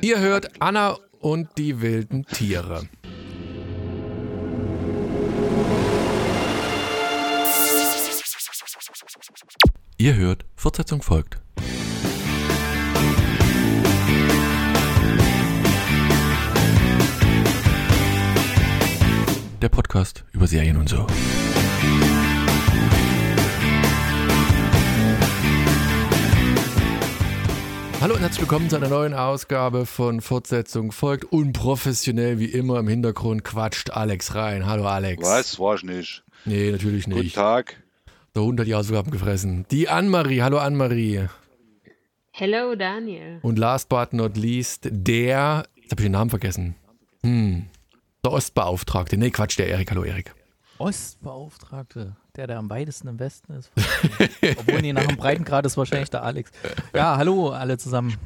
Ihr hört? Anna und die wilden Tiere. Ihr hört, Fortsetzung folgt. Der Podcast über Serien und so. Hallo und herzlich willkommen zu einer neuen Ausgabe von Fortsetzung folgt. Unprofessionell wie immer im Hintergrund quatscht Alex rein. Hallo Alex. Was? War ich nicht. Nee, natürlich Guten nicht. Tag. Der Hund hat die Hausaufgaben gefressen. Die Annemarie. Hallo Annemarie. Hello, Daniel. Und last but not least, der, jetzt habe ich den Namen vergessen. Hm. Der Ostbeauftragte. Nee, Quatsch, der Erik. Hallo Erik. Ostbeauftragte, der, der am weitesten im Westen ist. Obwohl, nee, nach dem Breitengrad ist wahrscheinlich der Alex. Ja, hallo alle zusammen.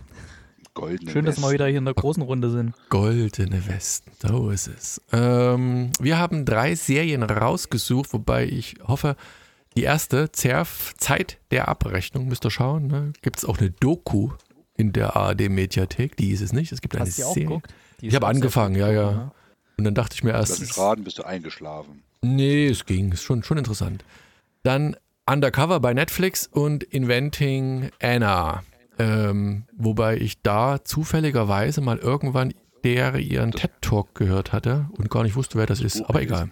Goldene Schön, dass wir Westen. wieder hier in der großen Runde sind. Goldene Westen. So ist es. Ähm, wir haben drei Serien rausgesucht, wobei ich hoffe, die erste, Zerf, Zeit der Abrechnung, müsst ihr schauen. Ne? Gibt es auch eine Doku in der ARD-Mediathek? Die ist es nicht. Es gibt eine Hast du die auch Serie. Ich ist habe angefangen, ja, ja. Und dann dachte ich mir erst, Lass mich raten, bist du eingeschlafen. Nee, es ging. Ist schon, schon interessant. Dann Undercover bei Netflix und Inventing Anna. Ähm, wobei ich da zufälligerweise mal irgendwann der ihren TED-Talk gehört hatte und gar nicht wusste, wer das ist. Buch Aber egal.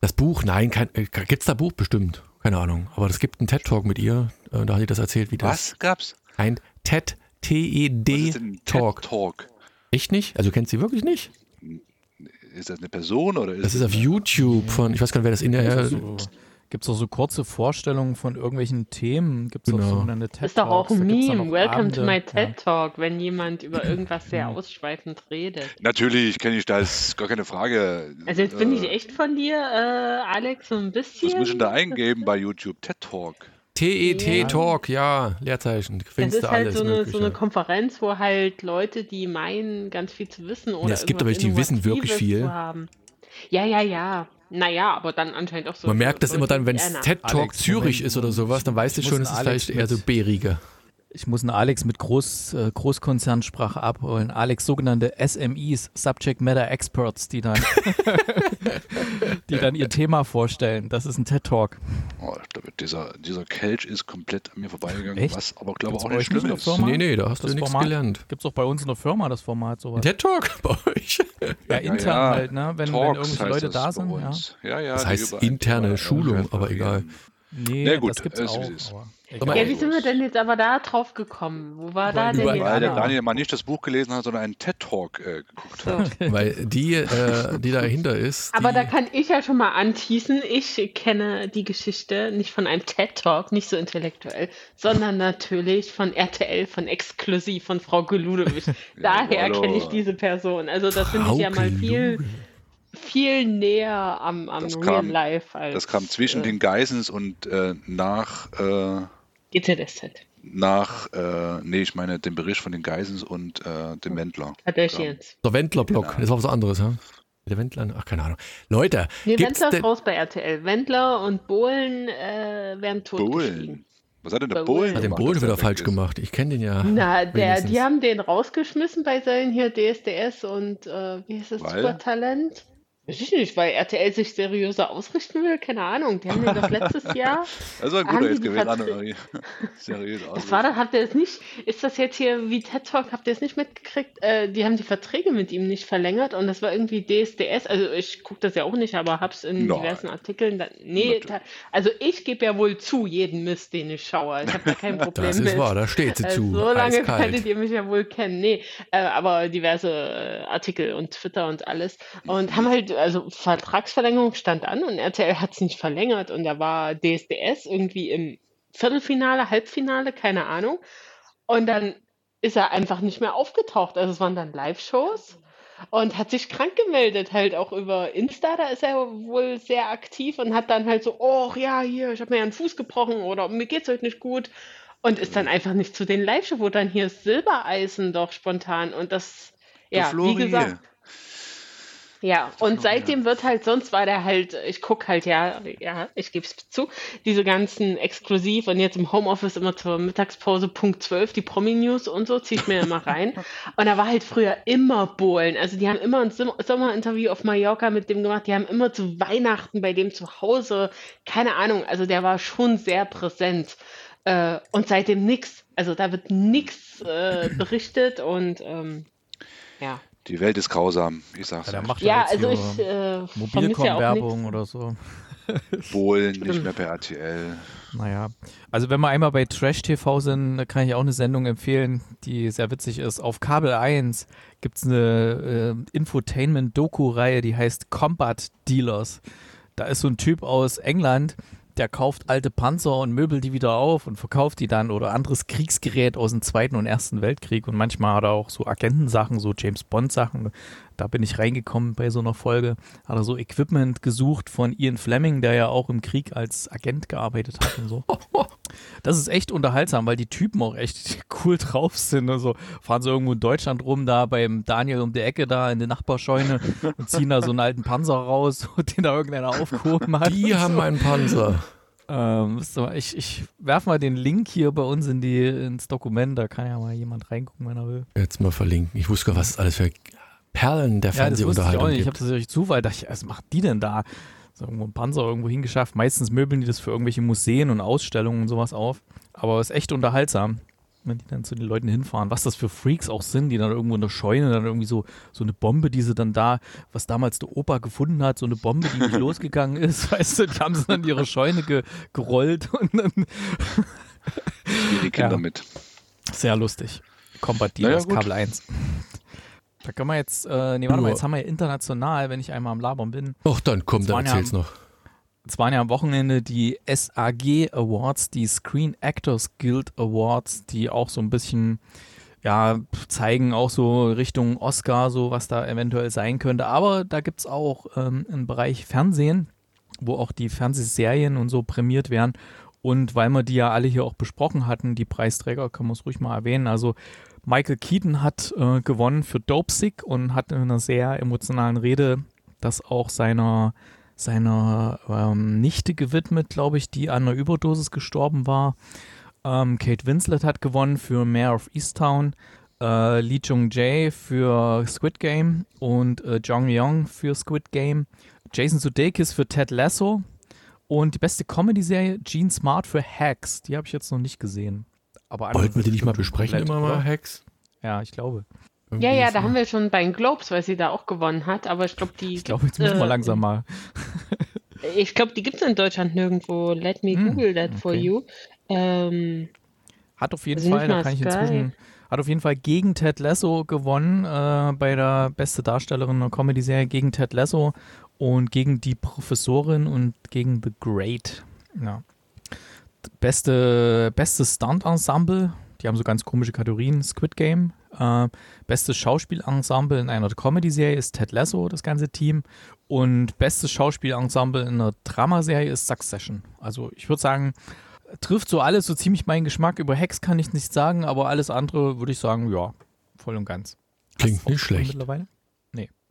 Das Buch, nein, äh, gibt's da Buch bestimmt? Keine Ahnung. Aber es gibt einen TED-Talk mit ihr. Äh, da hat sie das erzählt, wie das. Was gab's? Ein TED, T-E-D-Talk. TED-Talk? Echt nicht? Also kennst du sie wirklich nicht? Ist das eine Person oder ist Das ist auf YouTube von, ich weiß gar nicht, wer das in der. So, Gibt es auch so kurze Vorstellungen von irgendwelchen Themen? Gibt es Genau. auch sogenannte TED Ist doch auch ein Meme. Welcome to Abende. my Ja. TED Talk, wenn jemand über irgendwas sehr ausschweifend redet. Natürlich kenne ich das, gar keine Frage. Also jetzt bin ich Äh, echt von dir, äh, Alex, so ein bisschen. Was muss ich denn da eingeben bei YouTube? TED Talk. TET Ja. Talk, ja, Leerzeichen. Das Findest ist du halt alles so eine, so eine Konferenz, wo halt Leute, die meinen, ganz viel zu wissen oder Ja, es gibt aber die wissen wirklich viel. Haben. Ja, ja, ja. Naja, aber dann anscheinend auch so. Man merkt das immer dann, wenn es TED Talk Alex, Zürich Moment, ist oder sowas, dann weißt du schon, es ist vielleicht eher so bärige. Ich muss einen Alex mit Groß, äh, Großkonzernsprache abholen. Alex sogenannte SMEs, Subject Matter Experts, die dann, die dann ihr Thema vorstellen. Das ist ein TED Talk. Oh, dieser, dieser Kelch ist komplett an mir vorbeigegangen, Echt? was aber glaube Gibt's auch bei nicht euch nicht schlimm ist. Firma? Nee, nee, da hast Das du nichts Format? gelernt. Gibt es auch bei uns in der Firma das Format sowas? TED Talk bei euch. Ja, intern ja. halt, ne? Wenn, wenn irgendwelche Leute da sind. Ja. Ja, ja, Das heißt interne Schulung, aber egal. Nee, Na gut, das gibt's es ist, auch. ist. Ja, wie sind wir denn jetzt aber da drauf gekommen? Wo war da Weil- denn Weil der genau? Daniel mal nicht das Buch gelesen hat, sondern einen TED Talk äh, geguckt hat. So. Weil die, äh, die dahinter ist. Aber die, da kann ich ja schon mal anteasen. Ich kenne die Geschichte nicht von einem TED Talk, nicht so intellektuell, sondern natürlich von RTL, von exklusiv von Frau Geludewig. Daher hallo. kenne ich diese Person. Also das finde ich ja mal viel, viel näher am, am Das Real kam- Life als Das kam zwischen äh, den Geissens und äh, nach, äh, GZSZ. nach äh, nee, ich meine den Bericht von den Geissens und äh, dem Wendler. Kardashians. Der Wendler-Block, Genau. das war was anderes, ja? Der Wendler, ach, keine Ahnung. Leute, Nee, gibt's Wendler ist raus bei RTL. Wendler und Bohlen äh, werden totgeschwiegen. Bohlen. Was hat denn der Bohlen. Bohlen hat den Bohlen wieder er falsch ist? gemacht. Ich kenne den ja. Na, der, die haben den rausgeschmissen bei seinen hier DSDS und äh, wie heißt das, Weil? Supertalent? Weiß ich nicht, weil RTL sich seriöser ausrichten will, keine Ahnung. Die haben den doch letztes Jahr. Das war ein Haben guter die jetzt gewesen. Seriös aus. Das war doch, habt ihr es nicht, ist das jetzt hier wie TED Talk, habt ihr es nicht mitgekriegt? Äh, die haben die Verträge mit ihm nicht verlängert und das war irgendwie DSDS, also ich gucke das ja auch nicht, aber hab's in Nein. diversen Artikeln. Da, nee, ta- also ich gebe ja wohl zu, jeden Mist, den ich schaue. Ich habe da kein Problem Das mit. ist wahr, da steht sie Äh, zu. So lange Eiskalt. könntet ihr mich ja wohl kennen. Nee, äh, aber diverse äh, Artikel und Twitter und alles. Und haben halt, also Vertragsverlängerung stand an und RTL hat es nicht verlängert und da war DSDS irgendwie im Viertelfinale, Halbfinale, keine Ahnung. Und dann ist er einfach nicht mehr aufgetaucht. Also es waren dann Live-Shows und hat sich krank gemeldet, halt auch über Insta. Da ist er wohl sehr aktiv und hat dann halt so, oh ja, hier, ich habe mir ja einen Fuß gebrochen oder mir geht's heute nicht gut. Und ist dann einfach nicht zu den Live-Shows, wo dann hier Silbereisen doch spontan. Und das, ja, wie gesagt, Ja, und seitdem wird halt, sonst war der halt, ich gucke halt, ja, ja, ich gebe es zu, diese ganzen exklusiv und jetzt im Homeoffice immer zur Mittagspause Punkt 12, die Promi-News und so, ziehe ich mir immer rein. und da war halt früher immer Bohlen. Also die haben immer ein Sommerinterview auf Mallorca mit dem gemacht, die haben immer zu Weihnachten bei dem zu Hause, keine Ahnung, also der war schon sehr präsent. Äh, und seitdem nichts. Also da wird nichts äh, berichtet und ähm, ja. Die Welt ist grausam, ich sag's. Ja, macht Ja, also ich äh, ja auch Mobilcom-Werbung nichts. oder so. Bohlen, nicht mehr per RTL. Naja, also wenn wir einmal bei Trash TV sind, da kann ich auch eine Sendung empfehlen, die sehr witzig ist. Auf Kabel 1 gibt es eine äh, Infotainment-Doku-Reihe, die heißt Combat Dealers. Da ist so ein Typ aus England, der kauft alte Panzer und möbelt die wieder auf und verkauft die dann oder anderes Kriegsgerät aus dem Zweiten und Ersten Weltkrieg. Und manchmal hat er auch so Agentensachen, so James Bond-Sachen. Da bin ich reingekommen bei so einer Folge. Hat er so Equipment gesucht von Ian Fleming, der ja auch im Krieg als Agent gearbeitet hat und so. Das ist echt unterhaltsam, weil die Typen auch echt cool drauf sind. Also fahren sie irgendwo in Deutschland rum, da beim Daniel um die Ecke da in der Nachbarscheune und ziehen da so einen alten Panzer raus, den da irgendeiner aufgehoben hat. Die haben so. einen Panzer. Ähm, ich, ich werfe mal den Link hier bei uns in die, ins Dokument, da kann ja mal jemand reingucken, wenn er will. Jetzt mal verlinken. Ich wusste gar, was es alles für Perlen der Ja, das wusste ich auch Fernsehunterhaltung. Ich habe das durch Zufall, dachte ich, was macht die denn da? So irgendwo ein Panzer irgendwo hingeschafft. Meistens möbeln die das für irgendwelche Museen und Ausstellungen und sowas auf. Aber es ist echt unterhaltsam, wenn die dann zu den Leuten hinfahren. Was das für Freaks auch sind, die dann irgendwo in der Scheune dann irgendwie so, so eine Bombe, die sie dann da, was damals der Opa gefunden hat, so eine Bombe, die nicht losgegangen ist, weißt du, die haben sie dann in ihre Scheune ge gerollt und dann die Kinder Ja. mit. sehr lustig. Combat Naja. Kabel 1. Da können wir jetzt, äh, nee, warte mal, jetzt haben wir ja international, wenn ich einmal am Labern bin. Ach, dann komm, dann waren ja- erzähl's noch. Es waren ja am Wochenende die SAG Awards, die Screen Actors Guild Awards, die auch so ein bisschen ja, zeigen auch so Richtung Oscar, so was da eventuell sein könnte. Aber da gibt es auch ähm, einen Bereich Fernsehen, wo auch die Fernsehserien und so prämiert werden. Und weil wir die ja alle hier auch besprochen hatten, die Preisträger, kann man es ruhig mal erwähnen. Also Michael Keaton hat äh, gewonnen für Dope Sick und hat in einer sehr emotionalen Rede das auch seiner seiner ähm, Nichte gewidmet, glaube ich, die an einer Überdosis gestorben war. Ähm, Kate Winslet hat gewonnen für Mayor of Easttown, äh, Lee Jung Jae für Squid Game und äh, Jong Young für Squid Game, Jason Sudeikis für Ted Lasso und die beste Comedy-Serie Gene Smart für Hacks. Die habe ich jetzt noch nicht gesehen. Aber Wollten wir die nicht mal besprechen immer mal, oder? Hacks? Ja, ich glaube. Ja, ja, da haben wir schon bei den Globes, weil sie da auch gewonnen hat, aber ich glaube, die. Ich glaube, jetzt müssen wir äh, langsam mal. Ich glaube, die gibt es in Deutschland nirgendwo. Let me Hm, Google that for okay. you. Ähm, Hat auf jeden Also Fall, da kann ich inzwischen, hat auf jeden Fall gegen Ted Lasso gewonnen äh, bei der beste Darstellerin der Comedy-Serie gegen Ted Lasso und gegen die Professorin und gegen The Great. Ja. Beste, bestes Stunt-Ensemble, die haben so ganz komische Kategorien, Squid Game. Äh, bestes Schauspielensemble in einer Comedy-Serie ist Ted Lasso, das ganze Team. Und bestes Schauspielensemble in einer Dramaserie ist Succession. Also ich würde sagen, trifft so alles so ziemlich meinen Geschmack. Über Hex kann ich nichts sagen, aber alles andere würde ich sagen, ja, voll und ganz. Klingt nicht schlecht. Mittlerweile?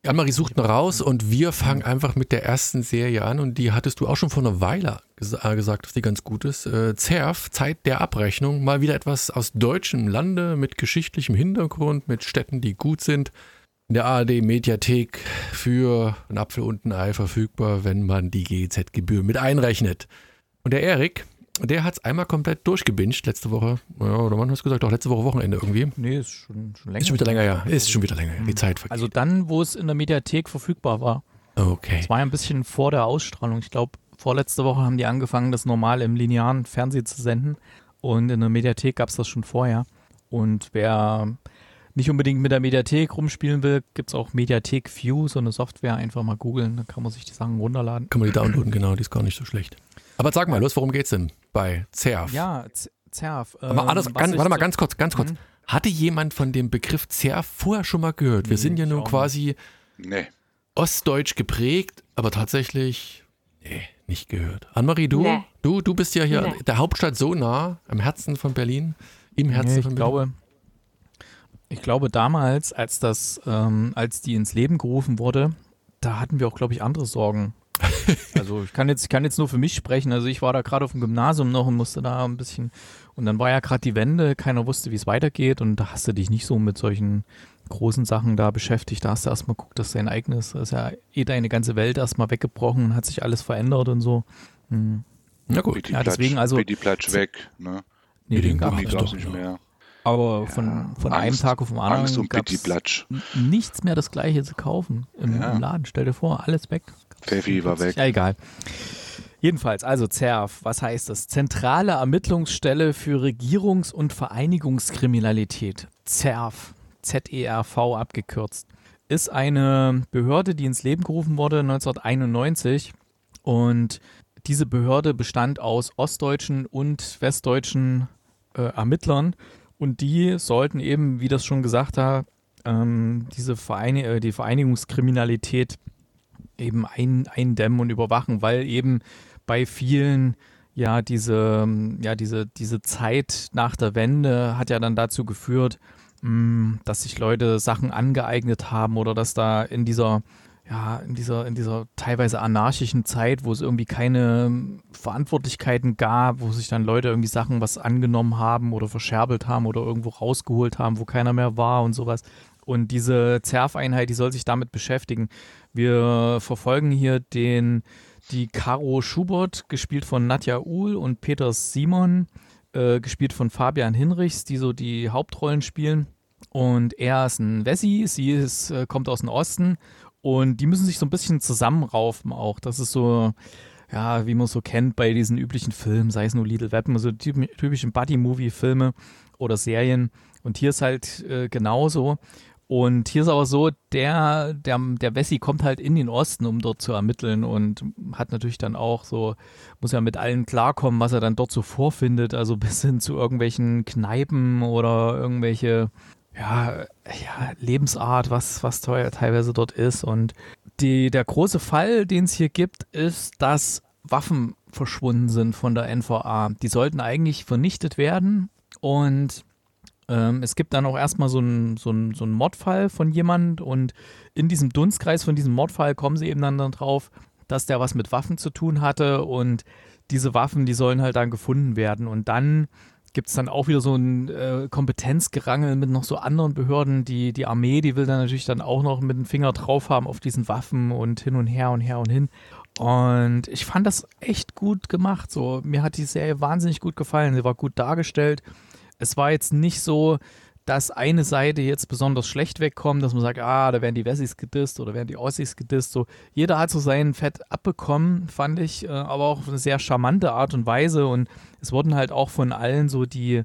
Anne-Marie sucht noch raus und wir fangen einfach mit der ersten Serie an und die hattest du auch schon vor einer Weile ges äh, gesagt, dass die ganz gut ist. Äh, Zerf, Zeit der Abrechnung, mal wieder etwas aus deutschem Lande mit geschichtlichem Hintergrund, mit Städten, die gut sind. In der ARD-Mediathek für ein Apfel und ein Ei verfügbar, wenn man die GEZ-Gebühr mit einrechnet. Und der Erik, der hat es einmal komplett durchgebinged letzte Woche. Ja, oder wann hast du gesagt? Doch, letzte Woche Wochenende irgendwie. Nee, ist schon, schon länger. Ist schon wieder länger, ja. Ist schon wieder länger. Die Zeit vergeht. Also dann, wo es in der Mediathek verfügbar war. okay. Es war ja ein bisschen vor der Ausstrahlung. Ich glaube, vorletzte Woche haben die angefangen, das normal im linearen Fernsehen zu senden. Und in der Mediathek gab es das schon vorher. Und wer nicht unbedingt mit der Mediathek rumspielen will, gibt es auch Mediathek View, so eine Software. Einfach mal googeln, dann kann man sich die Sachen runterladen. Kann man die downloaden, genau, die ist gar nicht so schlecht. Aber sag mal, los, worum geht's denn bei Zerf? Ja, Zerf. Aber ähm, was ganz, ich warte mal so- ganz kurz, ganz kurz. Mhm. Hatte jemand von dem Begriff Zerf vorher schon mal gehört? Wir Nee, sind ja ich nun quasi Nee. ostdeutsch geprägt, aber tatsächlich, nee, nicht gehört. Annemarie, du? Nee. Du, du bist ja hier Nee. der Hauptstadt so nah, am Herzen von Berlin, im Herzen Nee, von ich Berlin. glaube, ich glaube damals, als das, ähm, als die ins Leben gerufen wurde, da hatten wir auch, glaube ich, andere Sorgen. Also ich kann jetzt, ich kann jetzt nur für mich sprechen. Also ich war da gerade auf dem Gymnasium noch und musste da ein bisschen. Und dann war ja gerade die Wende, keiner wusste, wie es weitergeht. Und da hast du dich nicht so mit solchen großen Sachen da beschäftigt. Da hast du erstmal geguckt, dass dein eigenes, ist ja eh deine ganze Welt erstmal weggebrochen und hat sich alles verändert und so. Hm. Na gut. Ja, deswegen also. die Platsch weg, ne? Nee, den, den gab es nicht mehr. Aber von, ja, von einem Tag auf den anderen Angst um gab es nichts mehr das gleiche zu kaufen im, ja. im, Laden. Stell dir vor, alles weg. Pfeffi war weg. Ja, egal. Jedenfalls, also ZERF, was heißt das? Zentrale Ermittlungsstelle für Regierungs- und Vereinigungskriminalität. ZERF, Z-E-R-V abgekürzt, ist eine Behörde, die ins Leben gerufen wurde 1991 und diese Behörde bestand aus ostdeutschen und westdeutschen äh, Ermittlern und die sollten eben, wie das schon gesagt hat, ähm, diese Vereini äh, die Vereinigungskriminalität eben ein, eindämmen und überwachen, weil eben bei vielen ja diese ja diese diese Zeit nach der Wende hat ja dann dazu geführt, mh, mm, dass sich Leute Sachen angeeignet haben oder dass da in dieser ja, in dieser, in dieser teilweise anarchischen Zeit, wo es irgendwie keine Verantwortlichkeiten gab, wo sich dann Leute irgendwie Sachen was angenommen haben oder verscherbelt haben oder irgendwo rausgeholt haben, wo keiner mehr war und sowas. Und diese ZERF-Einheit, die soll sich damit beschäftigen. Wir verfolgen hier den, die Caro Schubert, gespielt von Nadja Uhl und Peter Simon, äh, gespielt von Fabian Hinrichs, die so die Hauptrollen spielen. Und er ist ein Wessi, sie ist, äh, kommt aus dem Osten und die müssen sich so ein bisschen zusammenraufen auch. Das ist so, ja, wie man so kennt bei diesen üblichen Filmen, sei es nur Little Weapon, so typischen Buddy-Movie-Filme oder Serien. Und hier ist halt äh, genauso. Und hier ist aber so, der, der, der Wessi kommt halt in den Osten, um dort zu ermitteln und hat natürlich dann auch so, muss ja mit allen klarkommen, was er dann dort so vorfindet, also bis hin zu irgendwelchen Kneipen oder irgendwelche ja, ja, Lebensart, was, was teuer teilweise dort ist. Und die, der große Fall, den es hier gibt, ist, dass Waffen verschwunden sind von der NVA. Die sollten eigentlich vernichtet werden. Und ähm, es gibt dann auch erstmal so einen so so ein Mordfall von jemand. Und in diesem Dunstkreis von diesem Mordfall kommen sie eben dann, dann drauf, dass der was mit Waffen zu tun hatte. Und diese Waffen, die sollen halt dann gefunden werden. Und dann gibt es dann auch wieder so ein äh, Kompetenzgerangel mit noch so anderen Behörden. Die, die Armee, die will dann natürlich dann auch noch mit dem Finger drauf haben auf diesen Waffen und hin und her und her und hin. Und ich fand das echt gut gemacht. So, mir hat die Serie wahnsinnig gut gefallen. Sie war gut dargestellt. Es war jetzt nicht so, dass eine Seite jetzt besonders schlecht wegkommt, dass man sagt, ah, da werden die Wessis gedisst oder werden die Ossis gedisst. So, jeder hat so sein Fett abbekommen, fand ich, äh, aber auch auf eine sehr charmante Art und Weise. Und es wurden halt auch von allen so die,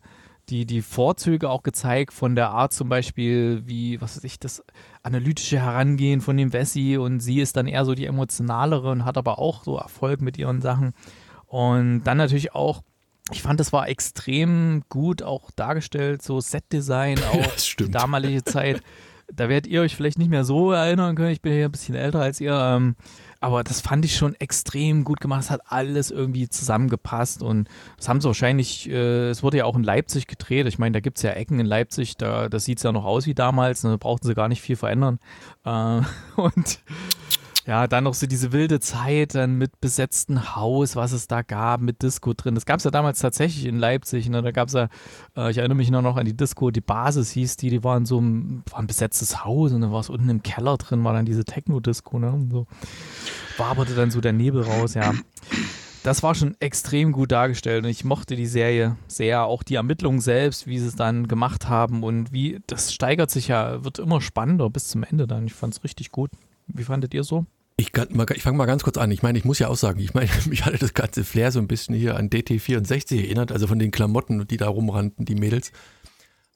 die, die Vorzüge auch gezeigt von der Art zum Beispiel, wie, was weiß ich, das analytische Herangehen von dem Wessi und sie ist dann eher so die emotionalere und hat aber auch so Erfolg mit ihren Sachen. Und dann natürlich auch ich fand, das war extrem gut auch dargestellt, so Setdesign, auch die damalige Zeit. Da werdet ihr euch vielleicht nicht mehr so erinnern können. Ich bin ja ein bisschen älter als ihr. Ähm, aber das fand ich schon extrem gut gemacht. Es hat alles irgendwie zusammengepasst und das haben sie wahrscheinlich, äh, es wurde ja auch in Leipzig gedreht. Ich meine, da gibt es ja Ecken in Leipzig, da, das sieht es ja noch aus wie damals, da brauchten sie gar nicht viel verändern. Äh, und ja, dann noch so diese wilde Zeit dann mit besetzten Haus, was es da gab, mit Disco drin. Das gab es ja damals tatsächlich in Leipzig. Ne? Da gab es ja, äh, ich erinnere mich noch an die Disco, die Basis hieß die, die war in so einem, war ein besetztes Haus und dann war es unten im Keller drin, war dann diese Techno-Disco, ne? Und so waberte dann so der Nebel raus, ja. Das war schon extrem gut dargestellt und ich mochte die Serie sehr. Auch die Ermittlungen selbst, wie sie es dann gemacht haben und wie, das steigert sich ja, wird immer spannender bis zum Ende dann. Ich fand es richtig gut. Wie fandet ihr so? Ich, ich fange mal ganz kurz an. Ich meine, ich muss ja auch sagen, ich meine, mich hatte das ganze Flair so ein bisschen hier an DT64 erinnert, also von den Klamotten, die da rumrannten, die Mädels.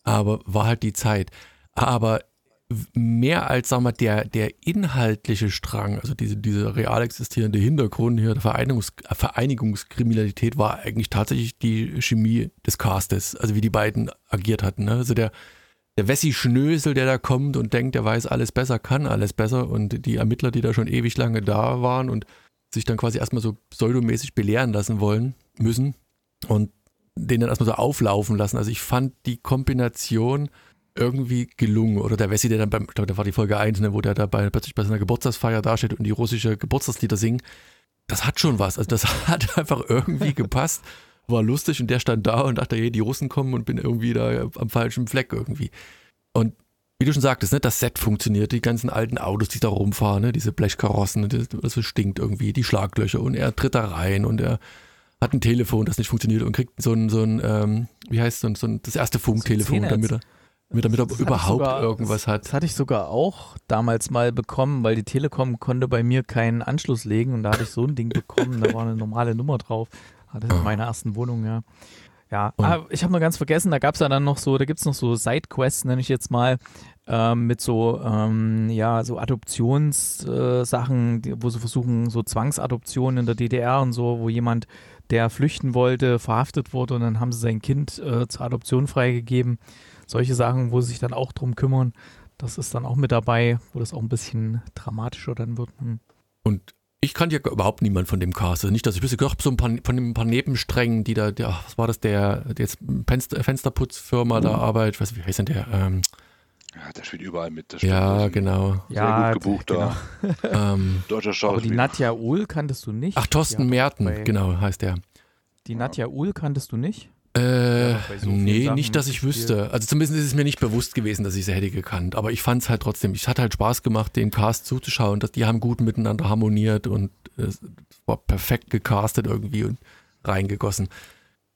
Aber war halt die Zeit. Aber mehr als, sagen wir, der, der inhaltliche Strang, also diese, diese real existierende Hintergrund hier der Vereinigungs, Vereinigungskriminalität war eigentlich tatsächlich die Chemie des Castes, also wie die beiden agiert hatten. Ne? Also der, der Wessi-Schnösel, der da kommt und denkt, der weiß alles besser, kann alles besser und die Ermittler, die da schon ewig lange da waren und sich dann quasi erstmal so pseudomäßig belehren lassen wollen, müssen und den dann erstmal so auflaufen lassen. Also ich fand die Kombination irgendwie gelungen. Oder der Wessi, der dann beim, ich glaube, da war die Folge 1, ne, wo der da bei, plötzlich bei seiner Geburtstagsfeier dasteht und die russische Geburtstagslieder singen. Das hat schon was. Also das hat einfach irgendwie gepasst. War lustig und der stand da und dachte, hey, die Russen kommen und bin irgendwie da am falschen Fleck irgendwie. Und wie du schon sagtest, ne, das Set funktioniert, die ganzen alten Autos, die da rumfahren, ne, diese Blechkarossen, das, das stinkt irgendwie, die Schlaglöcher und er tritt da rein und er hat ein Telefon, das nicht funktioniert und kriegt so ein, so ein ähm, wie heißt so ein, so ein das erste Funktelefon, damit er, damit damit er überhaupt sogar, irgendwas hat. Das hatte ich sogar auch damals mal bekommen, weil die Telekom konnte bei mir keinen Anschluss legen und da hatte ich so ein Ding bekommen, da war eine normale Nummer drauf. Hatte in meiner ersten Wohnung, ja. Ja, ah, ich habe noch ganz vergessen, da gab es ja dann noch so, da gibt es noch so Sidequests, nenne ich jetzt mal, ähm, mit so, ähm, ja, so Adoptionssachen, äh, wo sie versuchen, so Zwangsadoptionen in der DDR und so, wo jemand, der flüchten wollte, verhaftet wurde und dann haben sie sein Kind äh, zur Adoption freigegeben. Solche Sachen, wo sie sich dann auch drum kümmern. Das ist dann auch mit dabei, wo das auch ein bisschen dramatischer dann wird. Hm. Und ich kannte ja überhaupt niemand von dem Cast. Also nicht, dass ich wüsste, ich so ein paar, von ein paar Nebensträngen, die da, der, was war das, der, der jetzt Fenster, Fensterputzfirma mhm. da arbeitet, ich weiß nicht, wie heißt denn der? Ähm, ja, der spielt überall mit. ja, genau. Sehr ja, gut gebucht genau. da. ähm, Deutscher Schauspieler. Aber die Nadja Uhl kanntest du nicht. Ach, Thorsten Merten, genau, heißt der. Die Nadja Uhl kanntest du nicht? Äh, so nee, Sachen nicht, dass ich wüsste. Also zumindest ist es mir nicht bewusst gewesen, dass ich sie hätte gekannt. Aber ich fand es halt trotzdem, es hat halt Spaß gemacht, den Cast zuzuschauen. Dass die haben gut miteinander harmoniert und es war perfekt gecastet irgendwie und reingegossen.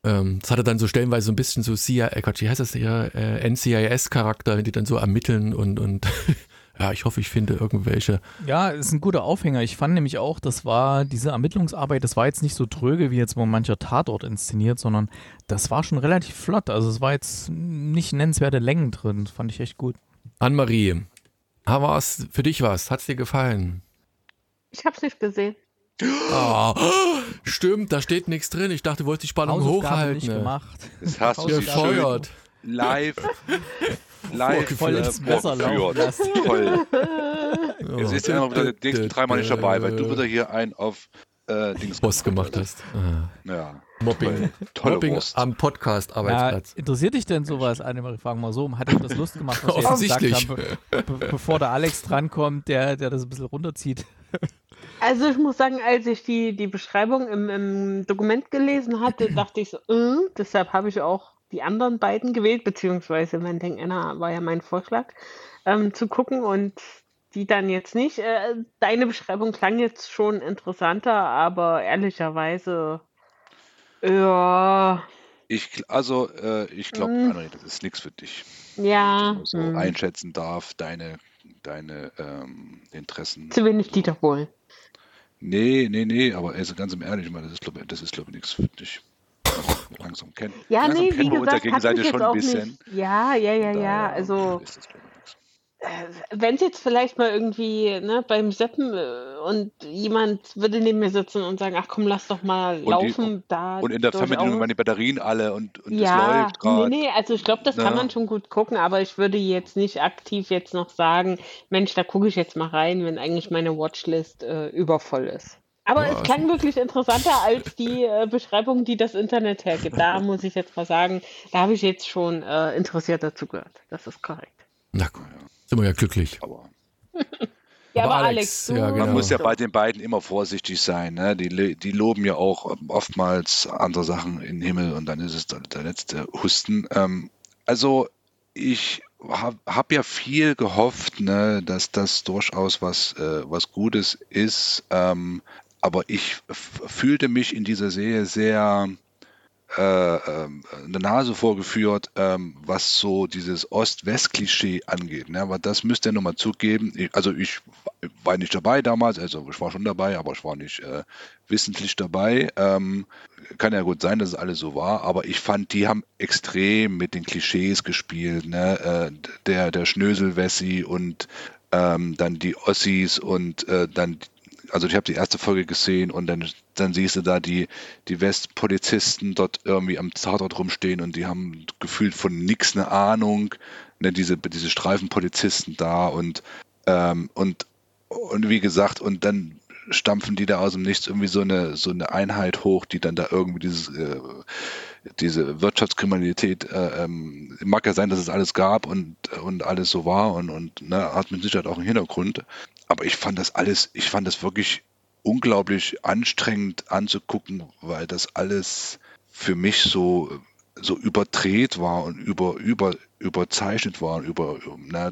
Ähm, das hatte dann so stellenweise so ein bisschen so CIA, äh, Gott, wie heißt das hier, äh, NCIS-Charakter, die dann so ermitteln und, und ja, ich hoffe, ich finde irgendwelche. Ja, ist ein guter Aufhänger. Ich fand nämlich auch, das war diese Ermittlungsarbeit, das war jetzt nicht so tröge, wie jetzt mal mancher Tatort inszeniert, sondern das war schon relativ flott. Also es war jetzt nicht nennenswerte Längen drin. Das fand ich echt gut. Anne-Marie, war es für dich was? Hat es dir gefallen? Ich habe es nicht gesehen. Oh, stimmt, da steht nichts drin. Ich dachte, du wolltest die Spannung hochhalten. nicht gemacht. Das hast du gefeuert. Live live voll ins Messer laufen lassen. Voll. Jetzt ist ja noch wieder die nächsten dreimal nicht dabei, weil du wieder hier ein auf äh, Dings Boss gemacht hast. Ah. Ja. Mobbing. Tolle Mobbing Wurst. am Podcast-Arbeitsplatz. Ja, interessiert dich denn sowas, Annemarie? Fragen wir so. Hat dir das Lust gemacht, was wir gesagt haben, be be bevor der Alex drankommt, der, der das ein bisschen runterzieht? Also ich muss sagen, als ich die, die Beschreibung im, im Dokument gelesen hatte, dachte ich so, äh, deshalb habe ich auch die anderen beiden gewählt, beziehungsweise mein Denk Anna war ja mein Vorschlag, ähm, zu gucken und die dann jetzt nicht. Äh, deine Beschreibung klang jetzt schon interessanter, aber ehrlicherweise, ja. Ich, also, äh, ich glaube, Hm. das ist nichts für dich. Ja, So hm. einschätzen darf, deine, deine ähm, Interessen. zu wenig Dieter Bohlen. Nee, nee, nee, aber also ganz im Ehrlichen, mal, das ist, glaube das ist, glaube ich, nichts für dich. Langsam kennen. Ja, langsam nee, kennen wie wir uns ja gesagt, gegenseitig mich schon ein bisschen. nicht. Ja, ja, ja, ja. Daher Also, wenn es jetzt vielleicht mal irgendwie ne, beim Seppen äh, und jemand würde neben mir sitzen und sagen, ach komm, lass doch mal Und die- laufen, da Und in der Fernbedienung waren die Batterien alle und, und es Ja, läuft gerade. nee, nee, also ich glaube, das kann Ne? man schon gut gucken, aber ich würde jetzt nicht aktiv jetzt noch sagen, Mensch, da gucke ich jetzt mal rein, wenn eigentlich meine Watchlist äh, übervoll ist. Aber Ja, es klang wirklich interessanter als die äh, Beschreibung, die das Internet hergibt. Da muss ich jetzt mal sagen, da habe ich jetzt schon äh, interessiert dazu gehört. Das ist korrekt. Na gut, sind wir ja glücklich. Aber Ja, Aber aber, Alex, ja, genau. man muss ja bei den beiden immer vorsichtig sein. Ne? Die, die loben ja auch oftmals andere Sachen in den Himmel und dann ist es der, der letzte Husten. Ähm, also ich habe hab ja viel gehofft, ne, dass das durchaus was, äh, was Gutes ist. Ähm, aber ich fühlte mich in dieser Serie sehr äh, ähm, eine Nase vorgeführt, ähm, was so dieses Ost-West-Klischee angeht. Ne? Aber das müsst ihr nochmal zugeben. Ich, also ich war nicht dabei damals, also ich war schon dabei, aber ich war nicht äh, wissentlich dabei. Ähm, kann ja gut sein, dass es alles so war, aber ich fand, die haben extrem mit den Klischees gespielt. Ne? Äh, der, der Schnösel-Wessi und ähm, dann die Ossis und äh, dann also ich habe die erste Folge gesehen und dann, dann siehst du da die, die Westpolizisten dort irgendwie am Tatort rumstehen und die haben gefühlt von nix eine Ahnung, ne, diese, diese Streifenpolizisten da und, ähm, und, und wie gesagt, und dann stampfen die da aus dem Nichts irgendwie so eine, so eine Einheit hoch, die dann da irgendwie dieses, äh, diese Wirtschaftskriminalität, äh, ähm, mag ja sein, dass es alles gab und, und alles so war und, und ne, hat mit Sicherheit auch einen Hintergrund. Aber ich fand das alles, ich fand das wirklich unglaublich anstrengend anzugucken, weil das alles für mich so so überdreht war und über, über, überzeichnet war. Über, na,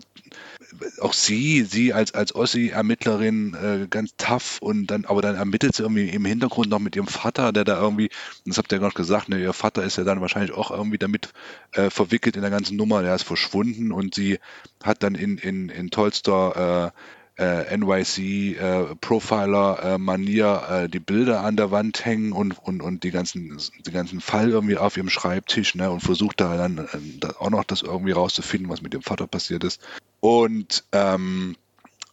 auch sie, sie als, als Ossi-Ermittlerin äh, ganz tough und dann, aber dann ermittelt sie irgendwie im Hintergrund noch mit ihrem Vater, der da irgendwie, das habt ihr ja gerade gesagt, ne, ihr Vater ist ja dann wahrscheinlich auch irgendwie damit äh, verwickelt in der ganzen Nummer, der ist verschwunden und sie hat dann in, in, in Tolster äh, äh, NYC-Profiler-Manier äh, äh, die Bilder an der Wand hängen und, und, und die ganzen, die ganzen Fall irgendwie auf ihrem Schreibtisch ne, und versucht da dann äh, auch noch das irgendwie rauszufinden, was mit dem Vater passiert ist. Und ähm,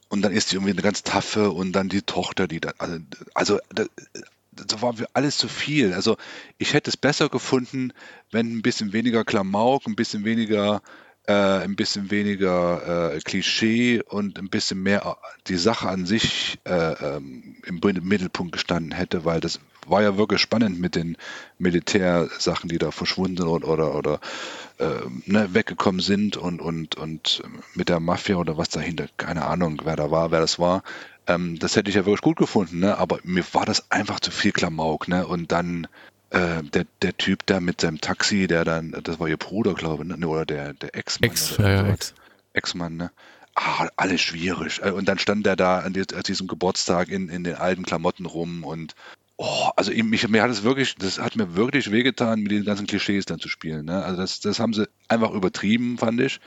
und dann ist sie irgendwie eine ganz taffe und dann die Tochter, die dann, also, also das, das war für alles zu viel. Also ich hätte es besser gefunden, wenn ein bisschen weniger Klamauk, ein bisschen weniger äh, ein bisschen weniger äh, Klischee und ein bisschen mehr äh, die Sache an sich äh, ähm, im Mittelpunkt gestanden hätte, weil das war ja wirklich spannend mit den Militärsachen, die da verschwunden oder, oder, oder äh, ne, weggekommen sind und, und, und mit der Mafia oder was dahinter, keine Ahnung, wer da war, wer das war. Ähm, das hätte ich ja wirklich gut gefunden, ne? aber mir war das einfach zu viel Klamauk. Ne? Und dann äh, der, der Typ da mit seinem Taxi, der dann, das war ihr Bruder, glaube ich, ne? oder der, der Ex-Mann. Ex, ja, ja, Ex. Ex-Mann, ne? Ah, alles schwierig. Äh, und dann stand er da an diesem Geburtstag in, in den alten Klamotten rum und oh, also mich, mir hat es wirklich, das hat mir wirklich wehgetan, mit den ganzen Klischees dann zu spielen. Ne? Also das, das haben sie einfach übertrieben, fand ich.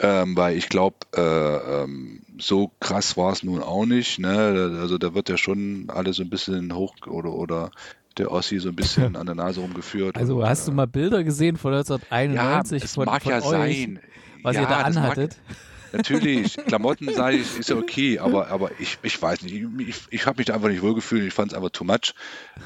Ähm, weil ich glaube, äh, ähm, so krass war es nun auch nicht. Ne? Also da wird ja schon alles so ein bisschen hoch oder, oder der Ossi so ein bisschen an der Nase rumgeführt. Also und, hast du äh, mal Bilder gesehen von 1991 ja, es von, mag von ja euch, sein. was ja, ihr da das mag- anhattet? Natürlich, Klamotten sei ich, ist ja okay, aber, aber ich, ich weiß nicht, ich, ich habe mich da einfach nicht wohlgefühlt, ich fand es einfach too much.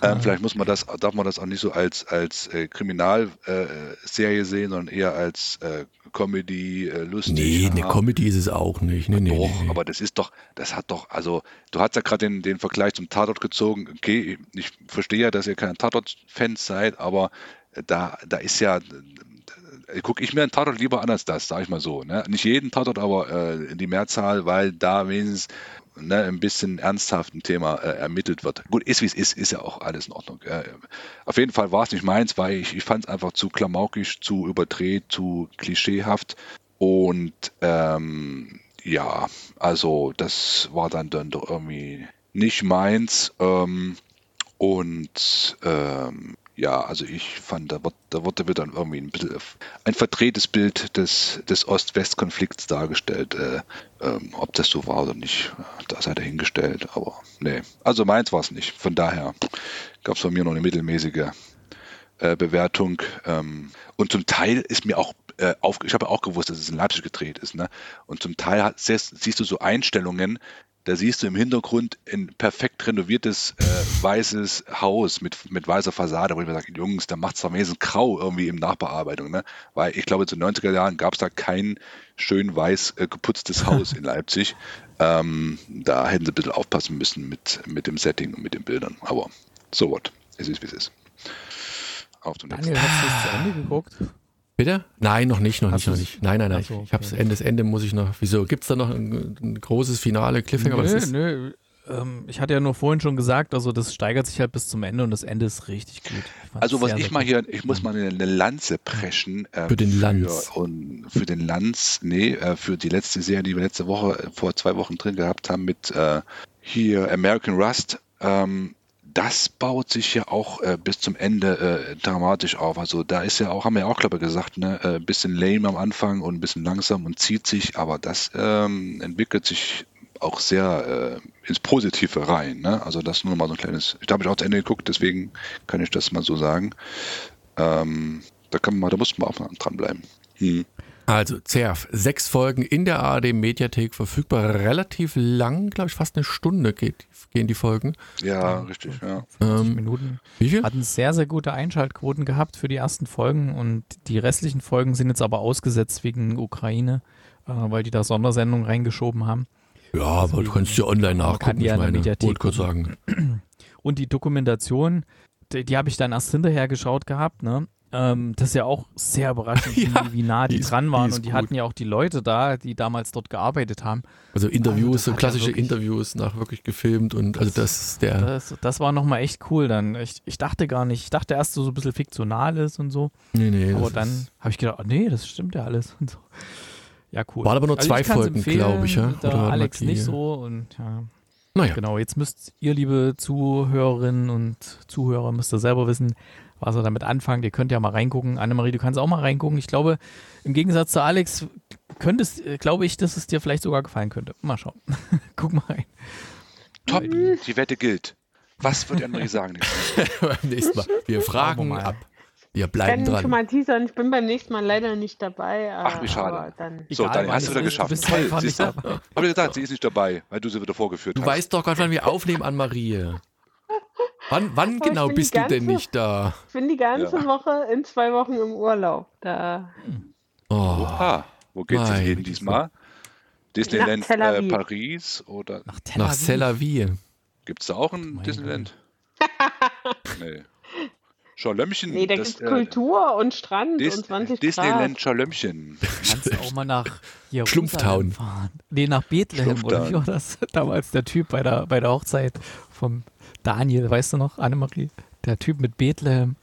Ähm, vielleicht muss man das, darf man das auch nicht so als, als äh, Kriminalserie sehen, sondern eher als äh, Comedy, äh, lustig. Nee, eine. Comedy ist es auch nicht. Nee, nee, Doch, nee. aber das ist doch, das hat doch, also du hast ja gerade den, den Vergleich zum Tatort gezogen. Okay, ich verstehe ja, dass ihr keine Tatort-Fans seid, aber da, da ist ja, gucke ich mir einen Tatort lieber an als das, sage ich mal so. Ne? Nicht jeden Tatort, aber äh, die Mehrzahl, weil da wenigstens ne, ein bisschen ernsthaft ein Thema äh, ermittelt wird. Gut, ist wie es ist, ist ja auch alles in Ordnung. Äh, auf jeden Fall war es nicht meins, weil ich, ich fand es einfach zu klamaukisch, zu überdreht, zu klischeehaft. Und ähm, ja, also das war dann, dann doch irgendwie nicht meins. Ähm, und ähm, ja, also ich fand, da wird, da wird, da wird dann irgendwie ein bisschen ein verdrehtes Bild des, des Ost-West-Konflikts dargestellt. Äh, ähm, ob das so war oder nicht, da sei dahingestellt. Aber nee, also meins war es nicht. Von daher gab es von mir noch eine mittelmäßige äh, Bewertung. Ähm, und zum Teil ist mir auch äh, auf, ich habe ja auch gewusst, dass es in Leipzig gedreht ist, ne? Und zum Teil hat, siehst, siehst du so Einstellungen, da siehst du im Hintergrund ein perfekt renoviertes äh, weißes Haus mit, mit weißer Fassade, wo ich mir sage, Jungs, da macht es doch wenigstens grau irgendwie im Nachbearbeitung, ne? Weil ich glaube, zu den 90er Jahren gab es da kein schön weiß äh, geputztes Haus in Leipzig. Ähm, da hätten sie ein bisschen aufpassen müssen mit, mit dem Setting und mit den Bildern. Aber so what. Es ist, wie es ist. Auf zum nächsten. Daniel, hast du es zu Ende geguckt? Bitte? Nein, noch nicht, noch Hast nicht, noch nicht. Nein, nein, nein. So, Ich habe das okay. Ende, das Ende muss ich noch. Wieso? Gibt es da noch ein, ein großes Finale, Cliffhanger? Nö, ist, nö. Ähm, ich hatte ja nur vorhin schon gesagt, also das steigert sich halt bis zum Ende und das Ende ist richtig gut. Ich Also was sehr, ich sehr mal hier, ich muss mal eine, eine Lanze preschen. äh, Für den Lanz. Für, und für den Lanz, nee, äh, für die letzte Serie, die wir letzte Woche, äh, vor zwei Wochen drin gehabt haben mit äh, hier American Rust. Ähm, das baut sich ja auch äh, bis zum Ende äh, dramatisch auf. Also da ist ja auch, haben wir ja auch, glaube ich, gesagt, ne, äh, bisschen lame am Anfang und ein bisschen langsam und zieht sich, aber das ähm, entwickelt sich auch sehr äh, ins Positive rein. Ne? Also das nur mal so ein kleines, ich habe ich auch zu Ende geguckt, deswegen kann ich das mal so sagen. Ähm, da kann man, da muss man auch dranbleiben. Hm. Also, Zerf, sechs Folgen in der ARD Mediathek verfügbar, relativ lang, glaube ich, fast eine Stunde geht, gehen die Folgen. Ja, richtig, ja. 50 Ähm, Minuten. Wie viel? Hatten sehr, sehr gute Einschaltquoten gehabt für die ersten Folgen und die restlichen Folgen sind jetzt aber ausgesetzt wegen Ukraine, äh, weil die da Sondersendungen reingeschoben haben. Ja, aber du kannst ja online nachgucken, die ich ja der meine, wollte kurz sagen. Und die Dokumentation, die, die habe ich dann erst hinterher geschaut gehabt, ne? Ähm, das ist ja auch sehr überraschend, Ja, wie, wie nah die, die dran die waren. ist Und die gut. hatten ja auch die Leute da, die damals dort gearbeitet haben. Also Interviews, das so ja klassische wirklich- Interviews nach wirklich gefilmt und also das der. Das, das war nochmal echt cool dann. Ich, ich dachte gar nicht, ich dachte erst so, so ein bisschen fiktionales und so. Nee, nee. Aber dann habe ich gedacht, oh, nee, das stimmt ja alles und so. Ja, cool. Waren aber nur Also zwei Folgen, glaube ich, ja? Der Oder Alex die- nicht so und ja. Naja. Genau, jetzt müsst ihr, liebe Zuhörerinnen und Zuhörer, müsst ihr selber wissen, was ihr damit anfangt. Ihr könnt ja mal reingucken. Annemarie, du kannst auch mal reingucken. Ich glaube, im Gegensatz zu Alex, könntest, äh, glaube ich, dass es dir vielleicht sogar gefallen könnte. Mal schauen. Guck mal rein. Top, die Wette gilt. Was wird Anne-Marie sagen? beim nächsten Mal. Wir fragen mal. ab. Wir Ich bleiben kann schon dran. mal teasern, ich bin beim nächsten Mal leider nicht dabei. Ach, wie schade. Dann So, Egal, dann hast du es wieder geschafft. Du bist Toll, siehst du? dabei. Hab ich gesagt, sie ist nicht dabei, weil du sie wieder vorgeführt Du hast. weißt doch gar nicht, wann wir aufnehmen an Marie. Wann, wann genau bist du denn ganze- nicht da? Ich bin die ganze Ja. Woche in zwei Wochen im Urlaub. Da Oh, Oha, wo geht's denn hin diesmal? Disneyland äh. Paris oder Nach Tel nach Aviv. Tel Aviv. gibt es da auch ein Disneyland? nee. Scharlömmchen. nee, da das, gibt's äh, Kultur und Strand Dis und 20 Disneyland Grad. Scharlömmchen. Kannst du auch mal nach Jerusalem Schlumpftown. fahren. Nee, nach Bethlehem. Oder wie war das damals der Typ bei der, bei der Hochzeit vom Daniel, weißt du noch, Annemarie? Der Typ mit Bethlehem.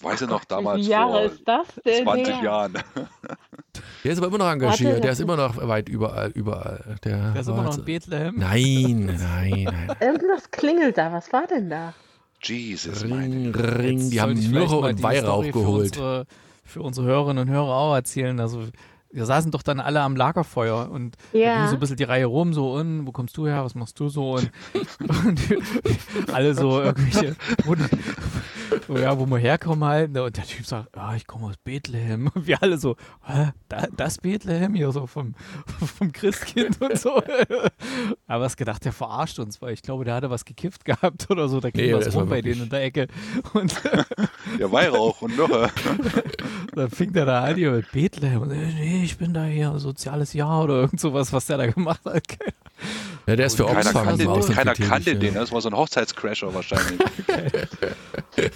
Weiß er noch Wie damals viele Jahre vor ist das denn 20 her? Jahren. Der ist aber immer noch engagiert. Warte, Der ist immer noch weit überall. überall. Der, Der ist war immer noch in Bethlehem. Nein, nein, nein. Irgendwas klingelt da. Was war denn da? Jesus, meine. Ring, ring. Jetzt Die haben Myrrhe und die Weihrauch geholt. Für unsere, für unsere Hörerinnen und Hörer auch erzählen. Also wir saßen doch dann alle am Lagerfeuer und Ja. ging so ein bisschen die Reihe rum, so, und wo kommst du her, was machst du so? Und, und alle so irgendwelche, ja, wo wir herkommen halt. Und der Typ sagt, ja, ich komme aus Bethlehem. Und wir alle so, Hä, da, das Bethlehem hier so vom, vom Christkind und so. Aber was gedacht, der verarscht uns, weil ich glaube, der hatte was gekifft gehabt oder so. Da ging Nee, was rum bei denen in der Ecke. Und Ja, Weihrauch und Myrrhe. dann fing der da an hier mit Bethlehem. Und, äh, nee, ich bin da hier soziales Jahr oder irgend sowas, was der da gemacht hat. Ja, der ist für Keiner Oxfam kannte, im Ausland keiner kannte den. Das war so ein Hochzeitscrasher wahrscheinlich.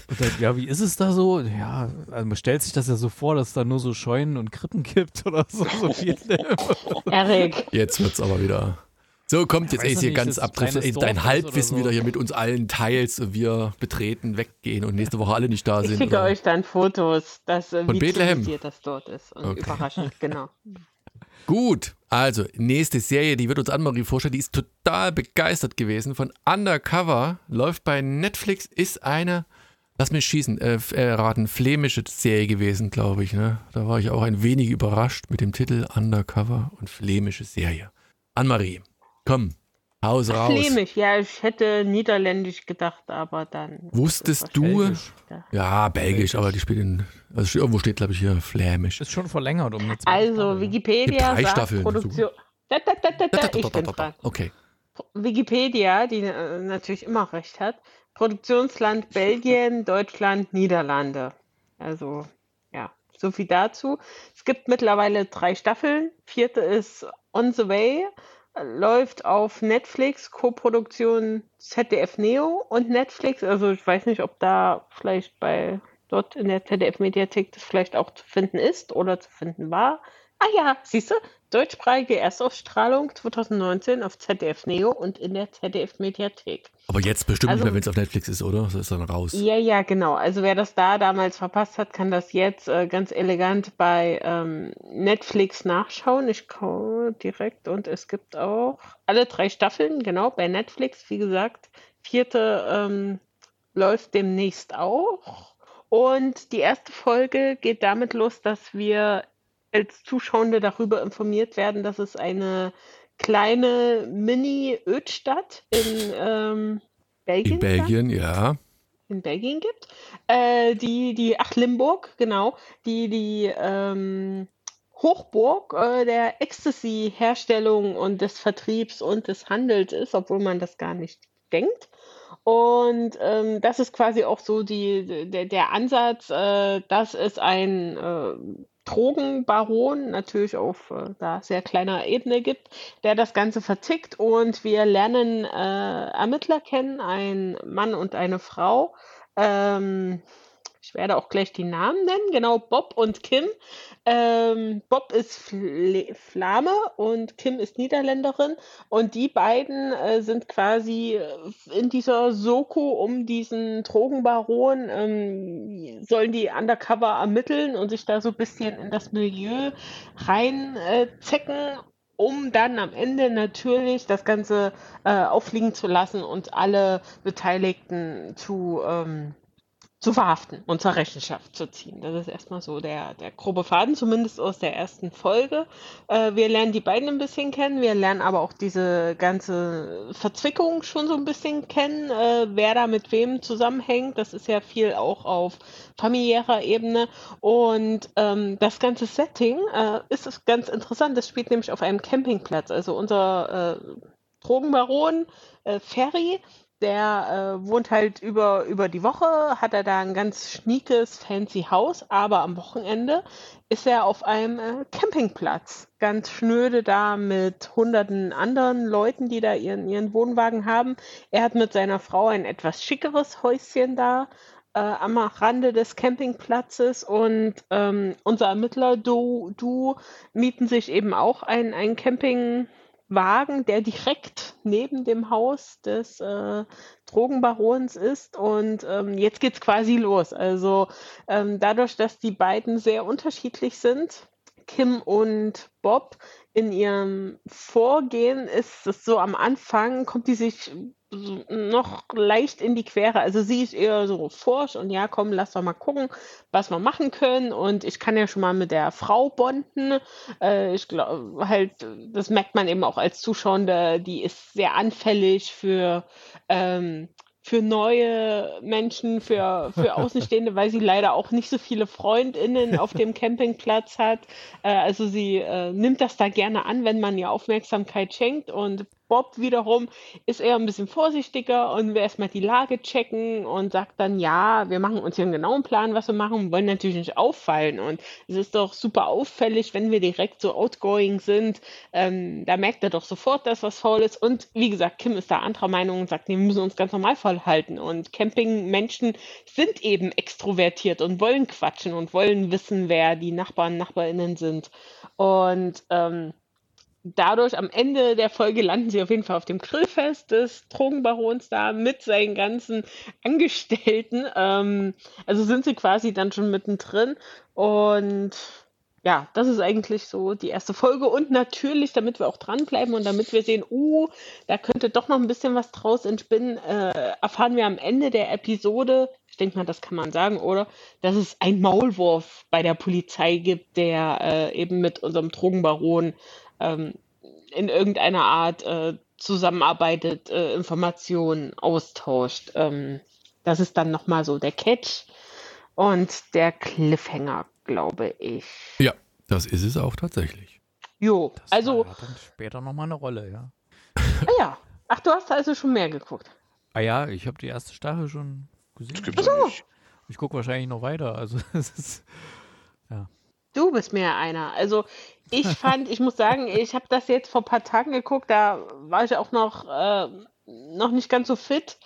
Und dann, ja, wie ist es da so? Ja, also man stellt sich das ja so vor, dass es da nur so Scheunen und Krippen gibt oder so. so. Erik. Jetzt wird's aber wieder. So, kommt jetzt ey, hier nicht, ganz kleines Ey, Dein Halbwissen so. wieder hier mit uns allen teils wir betreten, weggehen und nächste Woche alle nicht da Ich sind. schicke oder- euch dann Fotos, dass, äh, Von wie Bethlehem? das dort ist. Und Okay. überraschend, genau. Gut, also nächste Serie, die wird uns Anne-Marie vorstellen, die ist total begeistert gewesen. Von Undercover, läuft bei Netflix, ist eine, lass mich schießen, äh, äh, raten, flämische Serie gewesen, glaube ich. Ne? Da war ich auch ein wenig überrascht mit dem Titel Undercover und flämische Serie. Anne-Marie, komm, haus raus. Flämisch, ja, ich hätte niederländisch gedacht, aber dann. Wusstest du- wahrscheinlich gedacht. Ja, belgisch, aber die spielt in, also irgendwo steht, glaube ich, hier flämisch. Ist schon verlängert um eine zweite Also, Staffel. Gibt Wikipedia drei sagt Staffeln, Produktion. Da, da, da, da, da, ich bin dran. Okay. Wikipedia, die äh, natürlich immer recht hat. Produktionsland Belgien, Deutschland, Niederlande. Also, ja, so viel dazu. Es gibt mittlerweile drei Staffeln. Vierte ist On the Way, läuft auf Netflix, Co-Produktion ZDF Neo und Netflix. Also, ich weiß nicht, ob da vielleicht bei dort in der ZDF-Mediathek das vielleicht auch zu finden ist oder zu finden war. Ah ja, siehst du, deutschsprachige Erstausstrahlung 2019 auf ZDF Neo und in der ZDF-Mediathek. Aber jetzt bestimmt Also- nicht mehr, wenn es auf Netflix ist, oder? Das ist dann raus. Ja, ja, genau. Also wer das da damals verpasst hat, kann das jetzt äh, ganz elegant bei ähm, Netflix nachschauen. Ich schaue direkt und es gibt auch alle drei Staffeln, genau, bei Netflix. Wie gesagt, vierte ähm, läuft demnächst auch. Und die erste Folge geht damit los, dass wir als Zuschauende darüber informiert werden, dass es eine kleine Mini-Ödstadt in ähm, Belgien, In Belgien, ja. in Belgien gibt. Äh, die, die, ach, Limburg, genau, die, die ähm, Hochburg äh, der Ecstasy-Herstellung und des Vertriebs und des Handels ist, obwohl man das gar nicht denkt. Und ähm, das ist quasi auch so die, der, der Ansatz, äh, dass es ein äh, Drogenbaron natürlich auf äh, da sehr kleiner Ebene gibt, der das Ganze vertickt und wir lernen äh, Ermittler kennen, ein Mann und eine Frau. Ähm, Ich werde auch gleich die Namen nennen, genau, Bob und Kim. Ähm, Bob ist Fle Flame und Kim ist Niederländerin und die beiden äh, sind quasi äh, in dieser Soko um diesen Drogenbaron, ähm, sollen die undercover ermitteln und sich da so ein bisschen in das Milieu reinzecken äh, um dann am Ende natürlich das Ganze äh, auffliegen zu lassen und alle Beteiligten zu ähm, zu verhaften und zur Rechenschaft zu ziehen. Das ist erstmal so der, der grobe Faden, zumindest aus der ersten Folge. Äh, wir lernen die beiden ein bisschen kennen, wir lernen aber auch diese ganze Verzwickung schon so ein bisschen kennen, äh, wer da mit wem zusammenhängt. Das ist ja viel auch auf familiärer Ebene. Und ähm, das ganze Setting äh, ist ganz interessant. Das spielt nämlich auf einem Campingplatz. Also unser äh, Drogenbaron äh, Ferry der äh, wohnt halt über, über die Woche, hat er da ein ganz schniekes, fancy Haus, aber am Wochenende ist er auf einem äh, Campingplatz. Ganz schnöde da mit hunderten anderen Leuten, die da ihren, ihren Wohnwagen haben. Er hat mit seiner Frau ein etwas schickeres Häuschen da äh, am Rande des Campingplatzes und ähm, unser Ermittler, du, du mieten sich eben auch ein, ein Camping. Wagen, der direkt neben dem Haus des äh, Drogenbarons ist. Und ähm, jetzt geht's quasi los. Also ähm, dadurch, dass die beiden sehr unterschiedlich sind, Kim und Bob, in ihrem Vorgehen ist es so am Anfang, kommt die sich noch leicht in die Quere. Also sie ist eher so forsch und ja, komm, lass doch mal gucken, was wir machen können. Und ich kann ja schon mal mit der Frau bonden. Äh, ich glaube halt, das merkt man eben auch als Zuschauer, die ist sehr anfällig für ähm, für neue Menschen, für, für Außenstehende, weil sie leider auch nicht so viele FreundInnen auf dem Campingplatz hat. Äh, also sie äh, nimmt das da gerne an, wenn man ihr Aufmerksamkeit schenkt und Bob wiederum ist eher ein bisschen vorsichtiger und will erstmal die Lage checken und sagt dann, ja, wir machen uns hier einen genauen Plan, was wir machen, wollen natürlich nicht auffallen. Und es ist doch super auffällig, wenn wir direkt so outgoing sind. Ähm, da merkt er doch sofort, dass was faul ist. Und wie gesagt, Kim ist da anderer Meinung und sagt, nee, wir müssen uns ganz normal verhalten. Und Campingmenschen sind eben extrovertiert und wollen quatschen und wollen wissen, wer die Nachbarn, Nachbarinnen sind. Und ähm, dadurch am Ende der Folge landen sie auf jeden Fall auf dem Grillfest des Drogenbarons da mit seinen ganzen Angestellten. Ähm, also sind sie quasi dann schon mittendrin. Und ja, das ist eigentlich so die erste Folge. Und natürlich, damit wir auch dranbleiben und damit wir sehen, uh, da könnte doch noch ein bisschen was draus entspinnen, äh, erfahren wir am Ende der Episode, ich denke mal, das kann man sagen, oder, dass es einen Maulwurf bei der Polizei gibt, der äh, eben mit unserem Drogenbaron ähm, in irgendeiner Art äh, zusammenarbeitet, äh, Informationen austauscht. Ähm, das ist dann nochmal so der Catch und der Cliffhanger, glaube ich. Ja, das ist es auch tatsächlich. Jo, Das also, hat dann später nochmal eine Rolle, ja. ah ja. Ach, du hast also schon mehr geguckt. Ah ja, ich habe die erste Staffel schon gesehen. Das gibt's doch nicht. Ich gucke wahrscheinlich noch weiter. Also es ist Du bist mehr einer. Also ich fand, ich muss sagen, ich habe das jetzt vor ein paar Tagen geguckt, da war ich auch noch, äh, noch nicht ganz so fit.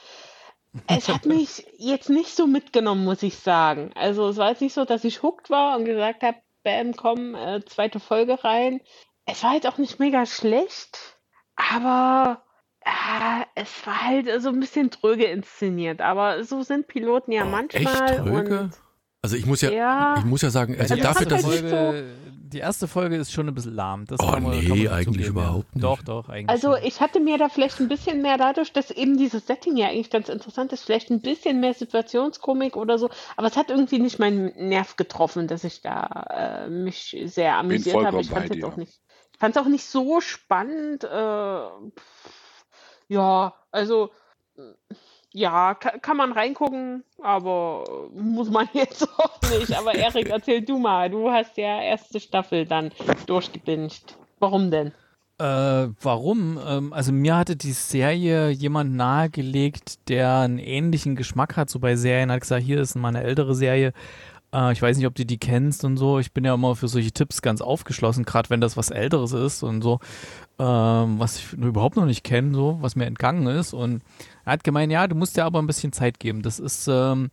Es hat mich jetzt nicht so mitgenommen, muss ich sagen. Also es war jetzt nicht so, dass ich hooked war und gesagt habe, bam, komm, äh, zweite Folge rein. Es war halt auch nicht mega schlecht, aber äh, es war halt so ein bisschen tröge inszeniert. Aber so sind Piloten ja Oh, manchmal. echt tröge? Und Also ich muss ja, Ja. ich muss ja sagen, also Ja, dafür, das dass ich, die erste Folge ist schon ein bisschen lahm. Das Oh, kann man, nee, kann man eigentlich zugeben, überhaupt nicht. Doch, doch, eigentlich. Also schon. ich hatte mir da vielleicht ein bisschen mehr dadurch, dass eben dieses Setting ja eigentlich ganz interessant ist, vielleicht ein bisschen mehr Situationskomik oder so, aber es hat irgendwie nicht meinen Nerv getroffen, dass ich da äh, mich sehr amüsiert habe. vollkommen Ich fand bei es dir. auch nicht, ich fand es auch nicht so spannend. Äh, pff, ja, also äh, ja, kann, kann man reingucken, aber äh, muss man jetzt auch nicht. Aber Erik, erzähl du mal, du hast ja erste Staffel dann durchgebinged. Warum denn? Äh, warum? Ähm, also mir hatte die Serie jemand nahegelegt, der einen ähnlichen Geschmack hat, so bei Serien, hat gesagt, hier ist mal eine ältere Serie. Äh, ich weiß nicht, ob du die kennst und so. Ich bin ja immer für solche Tipps ganz aufgeschlossen, gerade wenn das was Älteres ist und so, ähm, was ich überhaupt noch nicht kenne, so, was mir entgangen ist. Und er hat gemeint, ja, du musst dir aber ein bisschen Zeit geben. Das ist ähm,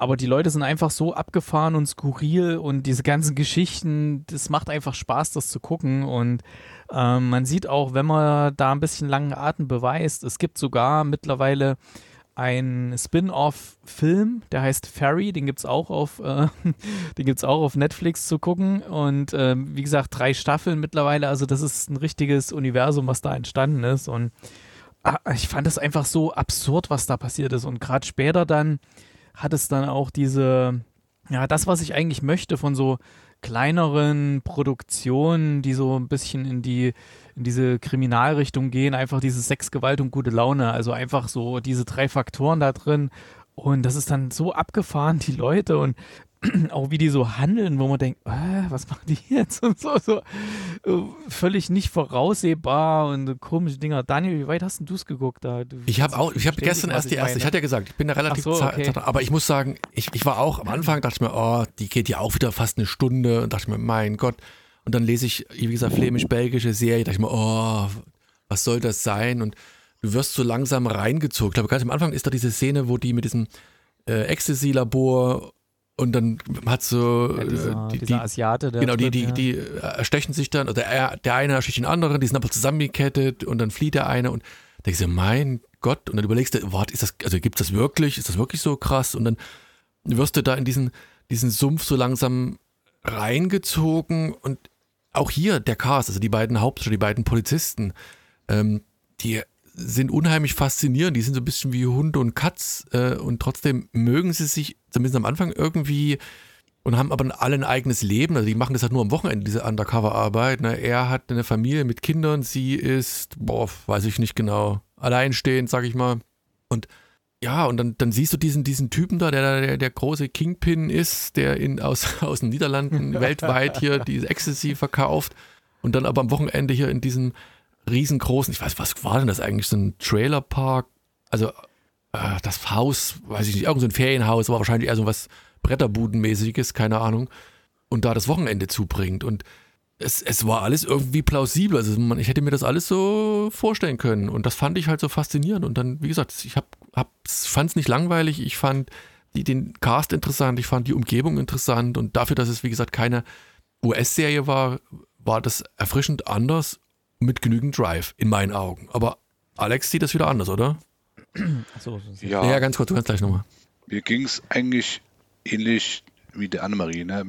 aber die Leute sind einfach so abgefahren und skurril und diese ganzen Geschichten, das macht einfach Spaß, das zu gucken. Und ähm, man sieht auch, wenn man da ein bisschen langen Atem beweist, es gibt sogar mittlerweile ein Spin-off-Film, der heißt Ferry, den gibt es auch auf, äh, auch auf Netflix zu gucken. Und äh, wie gesagt, drei Staffeln mittlerweile. Also das ist ein richtiges Universum, was da entstanden ist. Und ah, ich fand es einfach so absurd, was da passiert ist. Und gerade später dann hat es dann auch diese, ja, das, was ich eigentlich möchte von so kleineren Produktionen, die so ein bisschen in die in diese Kriminalrichtung gehen, einfach diese Sexgewalt und gute Laune, also einfach so diese drei Faktoren da drin und das ist dann so abgefahren, die Leute und auch wie die so handeln, wo man denkt, äh, was machen die jetzt und so, so äh, völlig nicht voraussehbar und komische Dinger. Daniel, wie weit hast du es geguckt da? Du, ich habe auch, ich habe gestern erst die erste, ich, ich hatte ja gesagt, ich bin da relativ so, okay. aber ich muss sagen, ich, ich war auch am Anfang, dachte ich mir, oh, die geht ja auch wieder fast eine Stunde und dachte mir, mein Gott. Und dann lese ich, wie gesagt, flämisch-belgische Serie, dachte ich mir, oh, was soll das sein? Und du wirst so langsam reingezogen. Ich glaube, ganz am Anfang ist da diese Szene, wo die mit diesem äh, Ecstasy-Labor und dann hat so ja, dieser, die, dieser Asiate, genau, die, die, die erstechen sich dann, oder er, der eine ersticht den anderen, die sind aber zusammengekettet und dann flieht der eine und denkst du, mein Gott, und dann überlegst du, warte, ist das, also gibt es das wirklich? Ist das wirklich so krass? Und dann wirst du da in diesen, diesen Sumpf so langsam reingezogen und auch hier der Cast, also die beiden Hauptdarsteller, die beiden Polizisten, ähm, die sind unheimlich faszinierend. Die sind so ein bisschen wie Hund und Katz äh, und trotzdem mögen sie sich zumindest am Anfang irgendwie und haben aber alle ein eigenes Leben. Also die machen das halt nur am Wochenende, diese Undercover-Arbeit. Ne? Er hat eine Familie mit Kindern, sie ist, boah, weiß ich nicht genau, alleinstehend, sag ich mal. Und ja, und dann, dann siehst du diesen, diesen Typen da, der, der der große Kingpin ist, der in, aus, aus den Niederlanden weltweit hier diese Ecstasy verkauft und dann aber am Wochenende hier in diesem riesengroßen, ich weiß, was war denn das eigentlich, so ein Trailerpark, also äh, das Haus, weiß ich nicht, irgend so ein Ferienhaus, aber wahrscheinlich eher so was Bretterbudenmäßiges, keine Ahnung, und da das Wochenende zubringt und es, es war alles irgendwie plausibel. Also man, ich hätte mir das alles so vorstellen können. Und das fand ich halt so faszinierend. Und dann, wie gesagt, ich hab, hab, fand es nicht langweilig. Ich fand die, den Cast interessant. Ich fand die Umgebung interessant. Und dafür, dass es, wie gesagt, keine US-Serie war, war das erfrischend anders mit genügend Drive in meinen Augen. Aber Alex sieht das wieder anders, oder? So, ja. ja, ganz kurz, du kannst gleich nochmal. Mir ging es eigentlich ähnlich wie der Annemarie. Ne?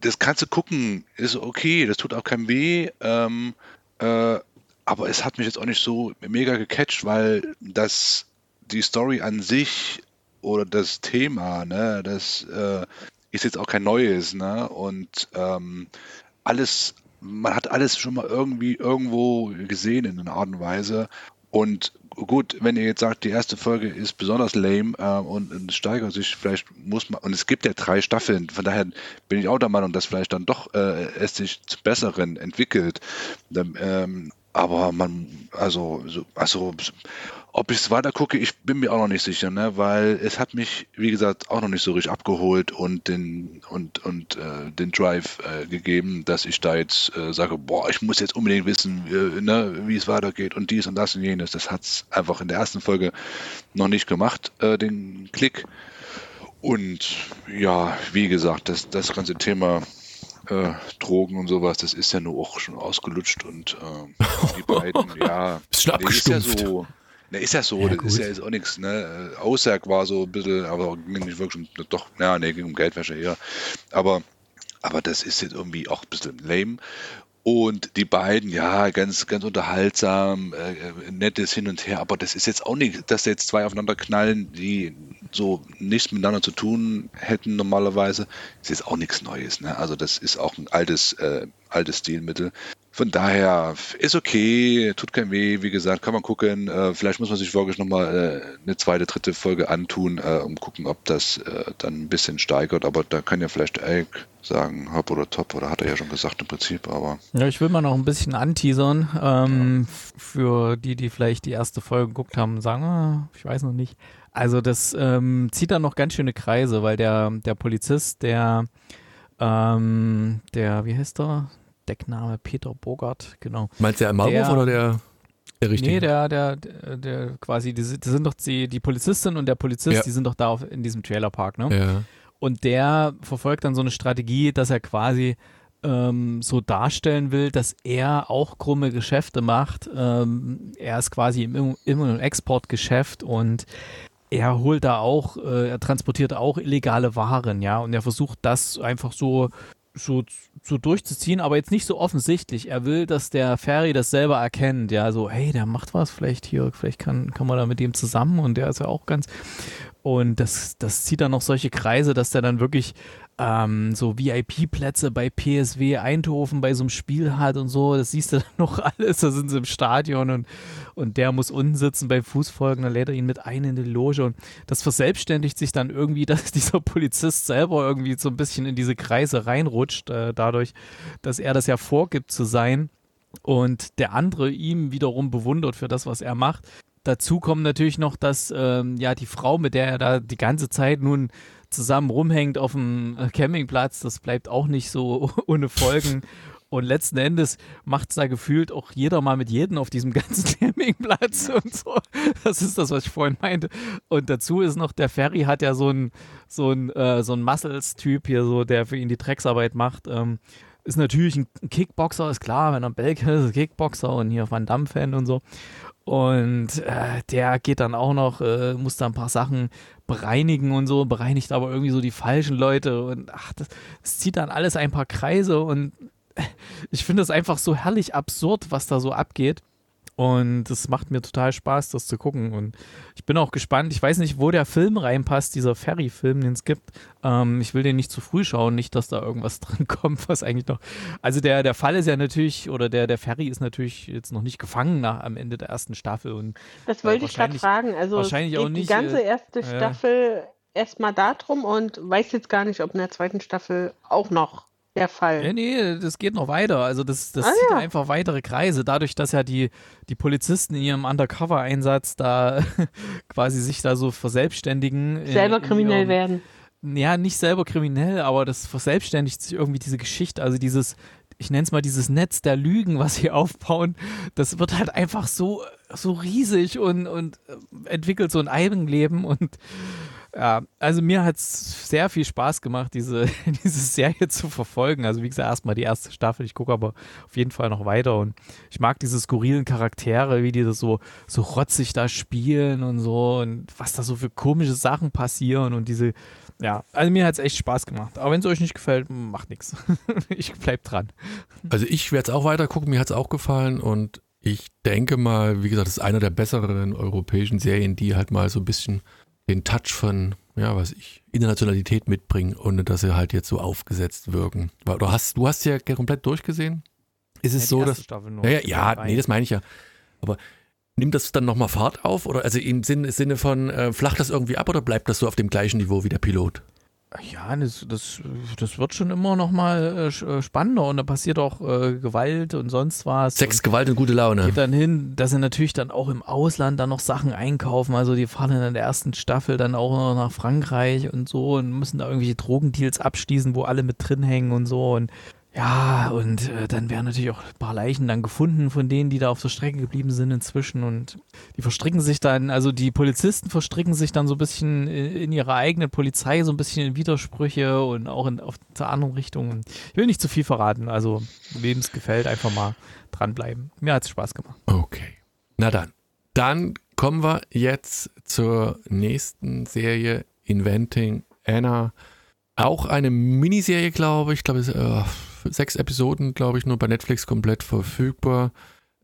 Das kannst du gucken, ist okay, das tut auch keinem weh. Ähm, äh, aber es hat mich jetzt auch nicht so mega gecatcht, weil das die Story an sich oder das Thema, ne, das äh, ist jetzt auch kein neues, ne? Und ähm, alles man hat alles schon mal irgendwie irgendwo gesehen in einer Art und Weise. Und gut, wenn ihr jetzt sagt, die erste Folge ist besonders lame äh, und, und steigert sich, vielleicht muss man, und es gibt ja drei Staffeln, von daher bin ich auch der Meinung, dass vielleicht dann doch äh, es sich zum Besseren entwickelt. Ähm, aber man, also, so, also ob ich es weiter gucke, ich bin mir auch noch nicht sicher, ne? weil es hat mich, wie gesagt, auch noch nicht so richtig abgeholt und den, und, und, äh, den Drive äh, gegeben, dass ich da jetzt äh, sage, boah, ich muss jetzt unbedingt wissen, äh, ne, wie es weitergeht und dies und das und jenes. Das hat es einfach in der ersten Folge noch nicht gemacht, äh, den Klick. Und ja, wie gesagt, das, das ganze Thema äh, Drogen und sowas, das ist ja nur auch schon ausgelutscht und äh, die beiden, ja, ist schon abgestumpft. Ist ja so, Ne, ist ja so, ja, das ist ja jetzt auch nichts, ne? Aussag war so ein bisschen, aber ging nicht wirklich doch, ja, ne, ging um Geldwäsche eher. Aber, aber das ist jetzt irgendwie auch ein bisschen lame. Und die beiden, ja, ganz, ganz unterhaltsam, äh, nettes Hin und Her, aber das ist jetzt auch nicht, dass jetzt zwei aufeinander knallen, die so nichts miteinander zu tun hätten normalerweise, ist jetzt auch nichts Neues. Ne? Also das ist auch ein altes, äh, altes Stilmittel. Von daher ist okay, tut kein weh, wie gesagt, kann man gucken. Äh, vielleicht muss man sich wirklich nochmal äh, eine zweite, dritte Folge antun, äh, um gucken, ob das äh, dann ein bisschen steigert. Aber da kann ja vielleicht Elk sagen, Hop oder Top, oder hat er ja schon gesagt im Prinzip. Aber ja, ich will mal noch ein bisschen anteasern. Ähm, ja. Für die, die vielleicht die erste Folge geguckt haben, sagen, ah, ich weiß noch nicht. Also das ähm, zieht dann noch ganz schöne Kreise, weil der, der Polizist, der, ähm, der, wie heißt der? Deckname Peter Bogart, genau. Meinst du der Maulwurf oder der? Der richtige. Nee, der, der, der, der quasi, die, sind- die sind doch die, die Polizistin und der Polizist, Ja. die sind doch da auf, in diesem Trailerpark, ne? ja. Und der verfolgt dann so eine Strategie, dass er quasi ähm, so darstellen will, dass er auch krumme Geschäfte macht. Ähm, er ist quasi im Im- Exportgeschäft und er holt da auch, äh, er transportiert auch illegale Waren, ja, und er versucht das einfach so so, so durchzuziehen, aber jetzt nicht so offensichtlich. Er will, dass der Ferry das selber erkennt, ja, so, hey, der macht was, vielleicht hier, vielleicht kann, kann man da mit dem zusammen und der ist ja auch ganz, und das, das zieht dann noch solche Kreise, dass der dann wirklich ähm, so VIP-Plätze bei PSW Eindhoven bei so einem Spiel hat und so. Das siehst du dann noch alles. Da sind sie im Stadion und, und der muss unten sitzen beim Fußfolgen. Dann lädt er ihn mit ein in die Loge. Und das verselbstständigt sich dann irgendwie, dass dieser Polizist selber irgendwie so ein bisschen in diese Kreise reinrutscht, äh, dadurch, dass er das ja vorgibt zu sein und der andere ihm wiederum bewundert für das, was er macht. Dazu kommt natürlich noch, dass ähm, ja die Frau, mit der er da die ganze Zeit nun zusammen rumhängt auf dem äh, Campingplatz, das bleibt auch nicht so ohne Folgen. Und letzten Endes macht es da gefühlt auch jeder mal mit jedem auf diesem ganzen Campingplatz und so. Das ist das, was ich vorhin meinte. Und dazu ist noch, der Ferry hat ja so ein, so äh, so Muscles-Typ hier, so, der für ihn die Drecksarbeit macht. Ähm, ist natürlich ein Kickboxer, ist klar, wenn er Belgier ist, ist Kickboxer und hier Van Damme-Fan und so. Und äh, der geht dann auch noch, äh, muss da ein paar Sachen bereinigen und so, bereinigt aber irgendwie so die falschen Leute und ach, das, das zieht dann alles ein paar Kreise und ich finde es einfach so herrlich absurd, was da so abgeht. Und es macht mir total Spaß, das zu gucken. Und ich bin auch gespannt. Ich weiß nicht, wo der Film reinpasst, dieser Ferry-Film, den es gibt. Ähm, ich will den nicht zu früh schauen, nicht, dass da irgendwas dran kommt, was eigentlich noch. Also der, der Fall ist ja natürlich, oder der, der Ferry ist natürlich jetzt noch nicht gefangen nach, am Ende der ersten Staffel. Und Das Ja, wollte ich gerade fragen. Also wahrscheinlich geht auch die nicht, ganze äh, erste ja. Staffel erstmal darum und weiß jetzt gar nicht, ob in der zweiten Staffel auch noch der Fall. Ja, nee, das geht noch weiter. Also das, das Ah, zieht ja. einfach weitere Kreise. Dadurch, dass ja die, die Polizisten in ihrem Undercover-Einsatz da quasi sich da so verselbstständigen. in- Selber in kriminell ihrem- werden. Ja, nicht selber kriminell, aber das verselbstständigt sich irgendwie diese Geschichte. Also dieses, ich nenne es mal dieses Netz der Lügen, was sie aufbauen, das wird halt einfach so, so riesig und, und äh, entwickelt so ein Eigenleben und ja, also mir hat es sehr viel Spaß gemacht, diese, diese Serie zu verfolgen. Also wie gesagt, erstmal die erste Staffel, ich gucke aber auf jeden Fall noch weiter und ich mag diese skurrilen Charaktere, wie die das so, so rotzig da spielen und so und was da so für komische Sachen passieren und diese, ja, also mir hat es echt Spaß gemacht. Aber wenn es euch nicht gefällt, macht nichts. Ich bleib dran. Also ich werde es auch weiter gucken, mir hat es auch gefallen und ich denke mal, wie gesagt, das ist einer der besseren europäischen Serien, die halt mal so ein bisschen den Touch von, ja, was ich, Internationalität mitbringen, ohne dass sie halt jetzt so aufgesetzt wirken. Du hast, du hast ja komplett durchgesehen. Ist es Ja, so, dass. Nur. Ja, ja, nee, das meine ich ja. Aber nimmt das dann nochmal Fahrt auf? Oder also im Sinne, Sinne von, äh, flacht das irgendwie ab oder bleibt das so auf dem gleichen Niveau wie der Pilot? Ja, das, das, das wird schon immer noch mal äh, äh, spannender und da passiert auch äh, Gewalt und sonst was. Sex, und Gewalt und gute Laune. geht dann hin, dass sie natürlich dann auch im Ausland dann noch Sachen einkaufen. Also die fahren in der ersten Staffel dann auch noch nach Frankreich und so und müssen da irgendwelche Drogendeals abschließen, wo alle mit drin hängen und so. Und ja, und äh, dann werden natürlich auch ein paar Leichen dann gefunden von denen, die da auf der Strecke geblieben sind inzwischen. Und die verstricken sich dann, also die Polizisten verstricken sich dann so ein bisschen in, in ihrer eigenen Polizei, so ein bisschen in Widersprüche und auch in auf zur anderen Richtung. Ich will nicht zu viel verraten, also wem es gefällt, einfach mal dranbleiben. Mir hat es Spaß gemacht. Okay. Na dann. Dann kommen wir jetzt zur nächsten Serie, Inventing Anna. Auch eine Miniserie, glaube ich. Ich glaube, es, äh, sechs Episoden, glaube ich, nur bei Netflix komplett verfügbar.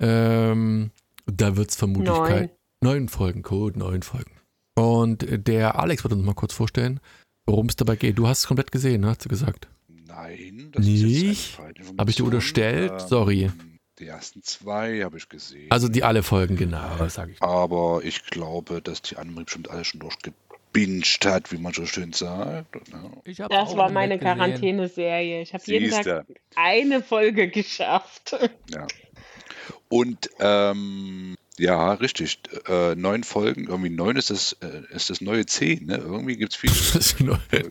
Ähm, da wird es vermutlich Neun. Neun Folgen, Code, neun Folgen. Und der Alex wird uns mal kurz vorstellen, worum es dabei geht. Du hast es komplett gesehen, hast du gesagt. Nein, das Nicht? Habe ich dir unterstellt? Ähm, Sorry. Die ersten zwei habe ich gesehen. Also die alle Folgen, genau, sage ich. Aber ich glaube, dass die Annemarie bestimmt alle schon durchgebinged hat, wie man so schön sagt. Das auch war meine. Quarantäneserie. Ich habe jeden Tag eine Folge geschafft. Ja. Und ähm, ja, richtig. Äh, neun Folgen, irgendwie neun ist das, äh, ist das neue zehn, ne? Irgendwie gibt es viele.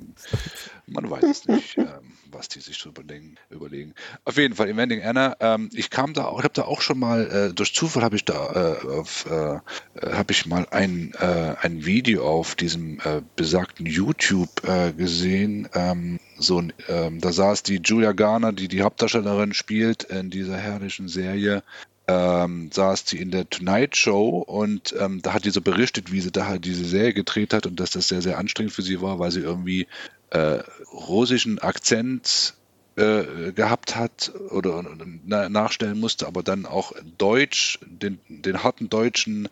Man weiß es nicht. Ähm, was die sich so überlegen. überlegen. Auf jeden Fall, Inventing Anna, ähm, ich kam da ich habe da auch schon mal, äh, durch Zufall habe ich da äh, auf, äh, habe ich mal ein, äh, ein Video auf diesem äh, besagten YouTube äh, gesehen. Ähm, so, ähm, da saß die Julia Garner, die die Hauptdarstellerin spielt in dieser herrlichen Serie, ähm, saß sie in der Tonight Show und ähm, da hat die so berichtet, wie sie da halt diese Serie gedreht hat und dass das sehr, sehr anstrengend für sie war, weil sie irgendwie äh, russischen Akzent äh, gehabt hat oder na, nachstellen musste, aber dann auch Deutsch, den, den harten deutschen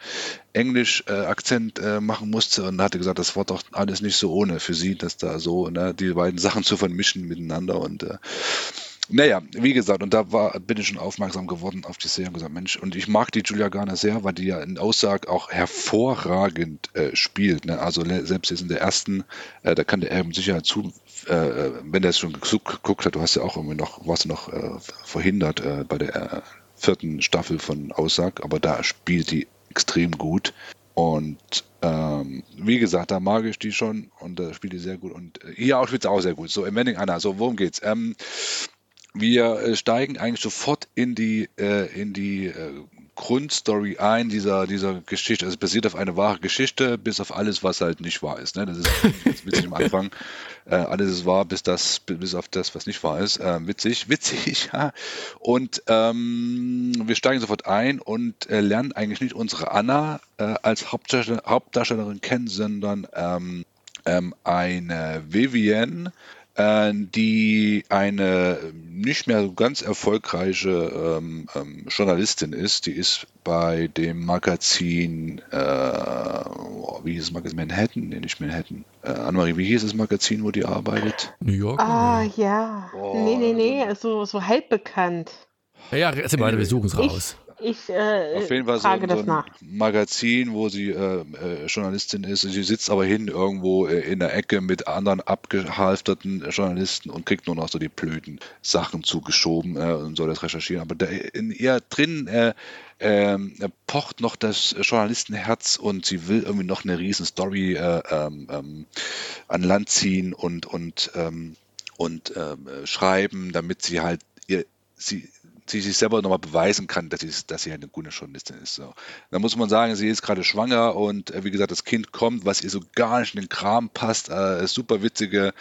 Englisch-Akzent äh, machen musste. Und hatte gesagt, das war doch alles nicht so ohne für sie, dass da so ne, die beiden Sachen zu vermischen miteinander. Und äh, naja, wie gesagt, und da war, bin ich schon aufmerksam geworden auf die Serie und gesagt, Mensch, und ich mag die Julia Garner sehr, weil die ja in Aussage auch hervorragend äh, spielt. Ne? Also selbst jetzt in der ersten, äh, da kann der Erben sicher zu, äh, wenn er es schon geguckt hat, du hast ja auch irgendwie noch, warst du noch äh, verhindert äh, bei der äh, vierten Staffel von Aussag, aber da spielt die extrem gut. Und ähm, wie gesagt, da mag ich die schon und da spielt die sehr gut. Und hier auch spielt sie auch sehr gut. So, im Ending Anna, so, worum geht's? Ähm, wir äh, steigen eigentlich sofort in die, äh, in die äh, Grundstory ein dieser, dieser Geschichte. Also es basiert auf eine wahre Geschichte, bis auf alles, was halt nicht wahr ist. Ne? Das ist jetzt witzig am Anfang. Äh, alles ist wahr, bis, das, bis auf das, was nicht wahr ist. Äh, witzig, witzig, ja. Und ähm, wir steigen sofort ein und äh, lernen eigentlich nicht unsere Anna als Hauptdarsteller, Hauptdarstellerin kennen, sondern ähm, ähm, eine Vivienne, die eine nicht mehr ganz erfolgreiche ähm, ähm, Journalistin ist. Die ist bei dem Magazin, äh, wie hieß das Magazin? Manhattan? Nee, nicht Manhattan. Äh, Annemarie, wie hieß das Magazin, wo die arbeitet? New York? Ah, ja. Oh, nee, nee, nee, so, so halb bekannt. Ja, ja, erzähl mal, wir suchen es raus. Ich äh, Auf jeden Fall so, so ein. Magazin, wo sie äh, äh, Journalistin ist. Sie sitzt aber hin irgendwo äh, in der Ecke mit anderen abgehalfterten Journalisten und kriegt nur noch so die blöden Sachen zugeschoben äh, und soll das recherchieren. Aber da, in ihr drin äh, ähm, pocht noch das Journalistenherz und sie will irgendwie noch eine riesen Story ähm, ähm, an Land ziehen und, und, ähm, und ähm, schreiben, damit sie halt ihr, sie, sie sich selber nochmal beweisen kann, dass sie, dass sie eine gute Journalistin ist. So. Da muss man sagen, sie ist gerade schwanger und äh, wie gesagt, das Kind kommt, was ihr so gar nicht in den Kram passt. Äh, super witzige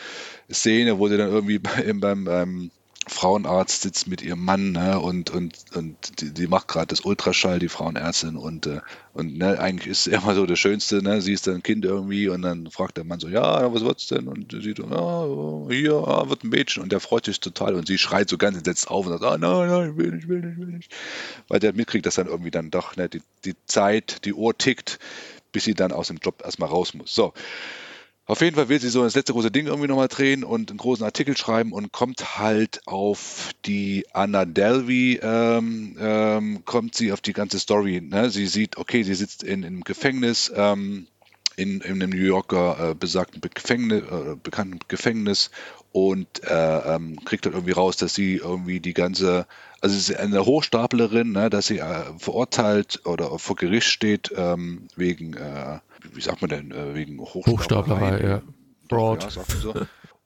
Szene, wo sie dann irgendwie beim, beim, beim Frauenarzt sitzt mit ihrem Mann ne, und, und, und die, die macht gerade das Ultraschall, die Frauenärztin. Und, äh, und ne, eigentlich ist immer so das Schönste, ne, sie ist dann ein Kind irgendwie und dann fragt der Mann so, ja, was wird's denn? Und sie so, ja, hier ah, wird ein Mädchen. Und der freut sich total und sie schreit so ganz entsetzt auf und sagt, ah, nein, nein, ich will nicht, will nicht, will nicht. Weil der mitkriegt, dass dann irgendwie dann doch ne, die, die Zeit, die Uhr tickt, bis sie dann aus dem Job erstmal raus muss. So. Auf jeden Fall will sie so das letzte große Ding irgendwie nochmal drehen und einen großen Artikel schreiben und kommt halt auf die Anna Delvey, ähm, ähm, kommt sie auf die ganze Story. Ne? Sie sieht, okay, sie sitzt in, in einem Gefängnis, ähm, in, in einem New Yorker äh, besagten Gefängnis, äh, bekannten Gefängnis und äh, ähm, kriegt dann irgendwie raus, dass sie irgendwie die ganze, also sie ist eine Hochstaplerin, ne, dass sie äh, verurteilt oder vor Gericht steht ähm, wegen äh, wie sagt man denn, äh, wegen Hochstaplerei, ja. Fraud. Ja, so.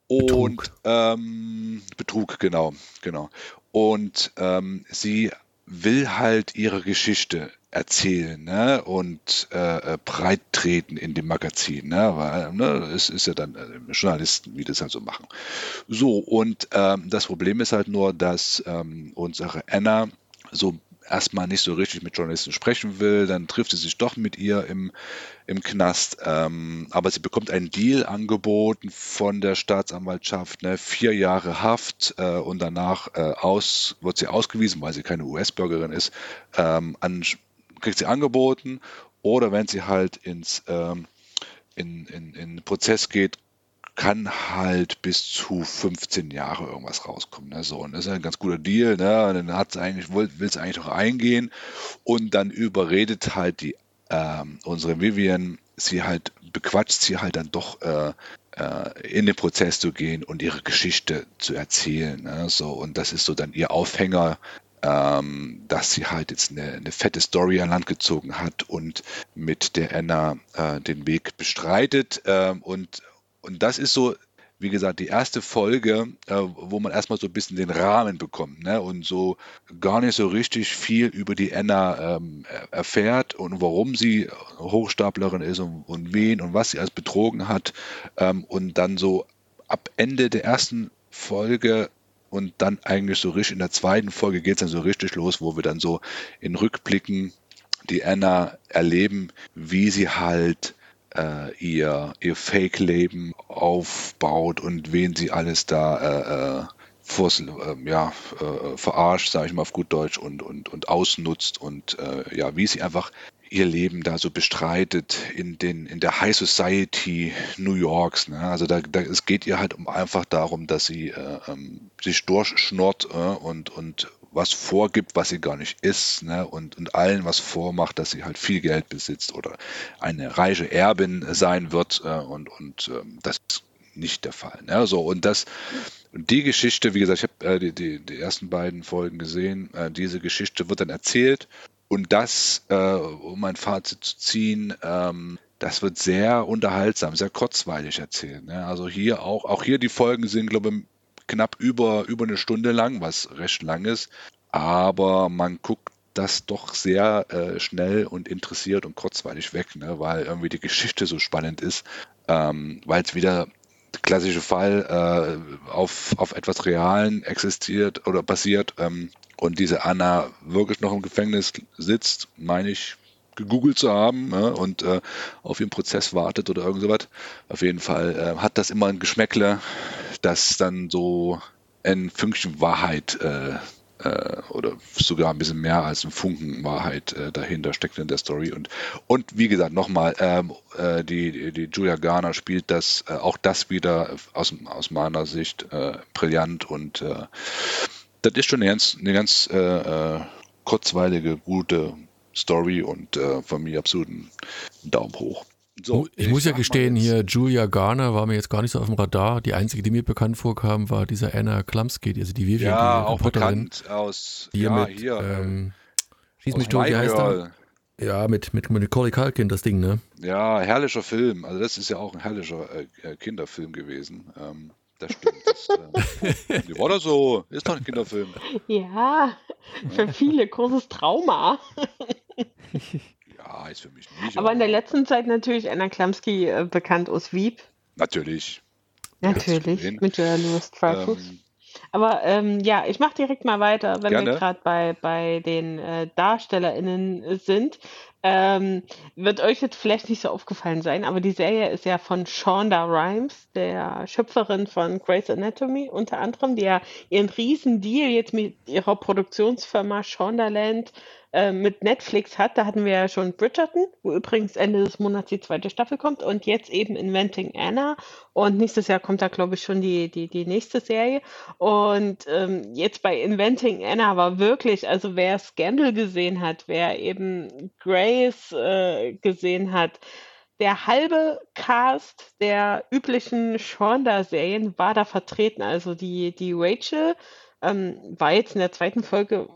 Und Betrug. Ähm, Betrug, genau, genau. Und ähm, sie will halt ihre Geschichte erzählen ne? und äh, äh, breit treten in dem Magazin, ne? weil ne, es ist ja dann äh, Journalisten, wie das halt so machen. So, und ähm, das Problem ist halt nur, dass ähm, unsere Anna so erstmal nicht so richtig mit Journalisten sprechen will, dann trifft sie sich doch mit ihr im, im Knast, ähm, aber sie bekommt einen Deal angeboten von der Staatsanwaltschaft, ne, vier Jahre Haft äh, und danach äh, aus, wird sie ausgewiesen, weil sie keine US-Bürgerin ist, ähm, an, kriegt sie angeboten oder wenn sie halt ins ähm, in, in, in Prozess geht, kann halt bis zu 15 Jahre irgendwas rauskommen. Ne? So, und das ist ein ganz guter Deal. Ne? Dann hat eigentlich, will es eigentlich noch eingehen und dann überredet halt die ähm, unsere Vivian, sie halt bequatscht sie halt dann doch äh, äh, in den Prozess zu gehen und ihre Geschichte zu erzählen. Ne? So, und das ist so dann ihr Aufhänger, ähm, dass sie halt jetzt eine, eine, fette Story an Land gezogen hat und mit der Anna äh, den Weg bestreitet. Ähm, und und das ist so, wie gesagt, die erste Folge, äh, wo man erstmal so ein bisschen den Rahmen bekommt ne? und so gar nicht so richtig viel über die Anna ähm, erfährt und warum sie Hochstaplerin ist und, und, wen und was sie als betrogen hat. Ähm, und dann so ab Ende der ersten Folge und dann eigentlich so richtig in der zweiten Folge geht es dann so richtig los, wo wir dann so in Rückblicken die Anna erleben, wie sie halt äh, ihr, ihr Fake-Leben aufbaut und wen sie alles da äh, äh vors, äh, ja, äh, verarscht, sage ich mal auf gut Deutsch, und, und, und ausnutzt und äh, ja, wie sie einfach ihr Leben da so bestreitet in, den, in der High Society New Yorks. Ne? Also da, da, es geht ihr halt um einfach darum, dass sie äh, ähm, sich durchschnurrt äh, und, und was vorgibt, was sie gar nicht ist, ne? und, und allen was vormacht, dass sie halt viel Geld besitzt oder eine reiche Erbin sein wird äh, und, und ähm, das ist nicht der Fall. Ne? So, und das, die Geschichte, wie gesagt, ich habe äh, die, die, die, ersten beiden Folgen gesehen, äh, diese Geschichte wird dann erzählt und das, äh, um ein Fazit zu ziehen, ähm, das wird sehr unterhaltsam, sehr kurzweilig erzählt. Ne? Also hier auch, auch hier die Folgen sind, glaube ich, knapp über, über eine Stunde lang, was recht lang ist. Aber man guckt das doch sehr äh, schnell und interessiert und kurzweilig weg, ne? weil irgendwie die Geschichte so spannend ist, ähm, weil es wieder der klassische Fall äh, auf, auf etwas Realen existiert oder basiert ähm, und diese Anna wirklich noch im Gefängnis sitzt, meine ich, gegoogelt zu haben ja, und äh, auf ihren Prozess wartet oder irgend sowas. Auf jeden Fall äh, hat das immer ein Geschmäckle, dass dann so ein Fünkchen Wahrheit äh, äh, oder sogar ein bisschen mehr als ein Funken Wahrheit äh, dahinter steckt in der Story. Und, und wie gesagt, nochmal, ähm, äh, die, die Julia Garner spielt das, äh, auch das wieder aus, aus meiner Sicht äh, brillant und äh, das ist schon eine ganz, eine ganz kurzweilige, gute Story und von mir absolut ein Daumen hoch. So, ich, ich muss ja gestehen, hier Julia Garner war mir jetzt gar nicht so auf dem Radar. Die einzige, die mir bekannt vorkam, war diese Anna Klumsky, also die Vivian, ja, die auch bekannt aus die ja, mit, hier, ähm, Schieß mich tot, wie heißt er? Ja, mit, mit, mit Nicole Kalkin, das Ding, ne? Ja, herrlicher Film. Also das ist ja auch ein herrlicher äh, äh Kinderfilm gewesen. Ähm, das stimmt. Das, äh, wie war das so? Ist doch ein Kinderfilm. Ja, für viele großes Trauma. Ja, ist für mich nicht. Aber in der letzten Zeit natürlich Anna Klamski äh, bekannt aus Wieb. Natürlich. Natürlich, mit Julia Louis Dreyfus. Ähm, aber ähm, ja, ich mache direkt mal weiter, wenn gerne. wir gerade bei, bei den äh, DarstellerInnen sind. Ähm, wird euch jetzt vielleicht nicht so aufgefallen sein, aber die Serie ist ja von Shonda Rhimes, der Schöpferin von Grey's Anatomy unter anderem, die ja ihren riesen Deal jetzt mit ihrer Produktionsfirma Shondaland äh, mit Netflix hat. Da hatten wir ja schon Bridgerton, wo übrigens Ende des Monats die zweite Staffel kommt und jetzt eben Inventing Anna. Und nächstes Jahr kommt da, glaube ich, schon die, die, die nächste Serie. Und ähm, jetzt bei Inventing Anna war wirklich, also wer Scandal gesehen hat, wer eben Grace äh, gesehen hat, der halbe Cast der üblichen Shonda-Serien war da vertreten. Also die, die Rachel ähm, war jetzt in der zweiten Folge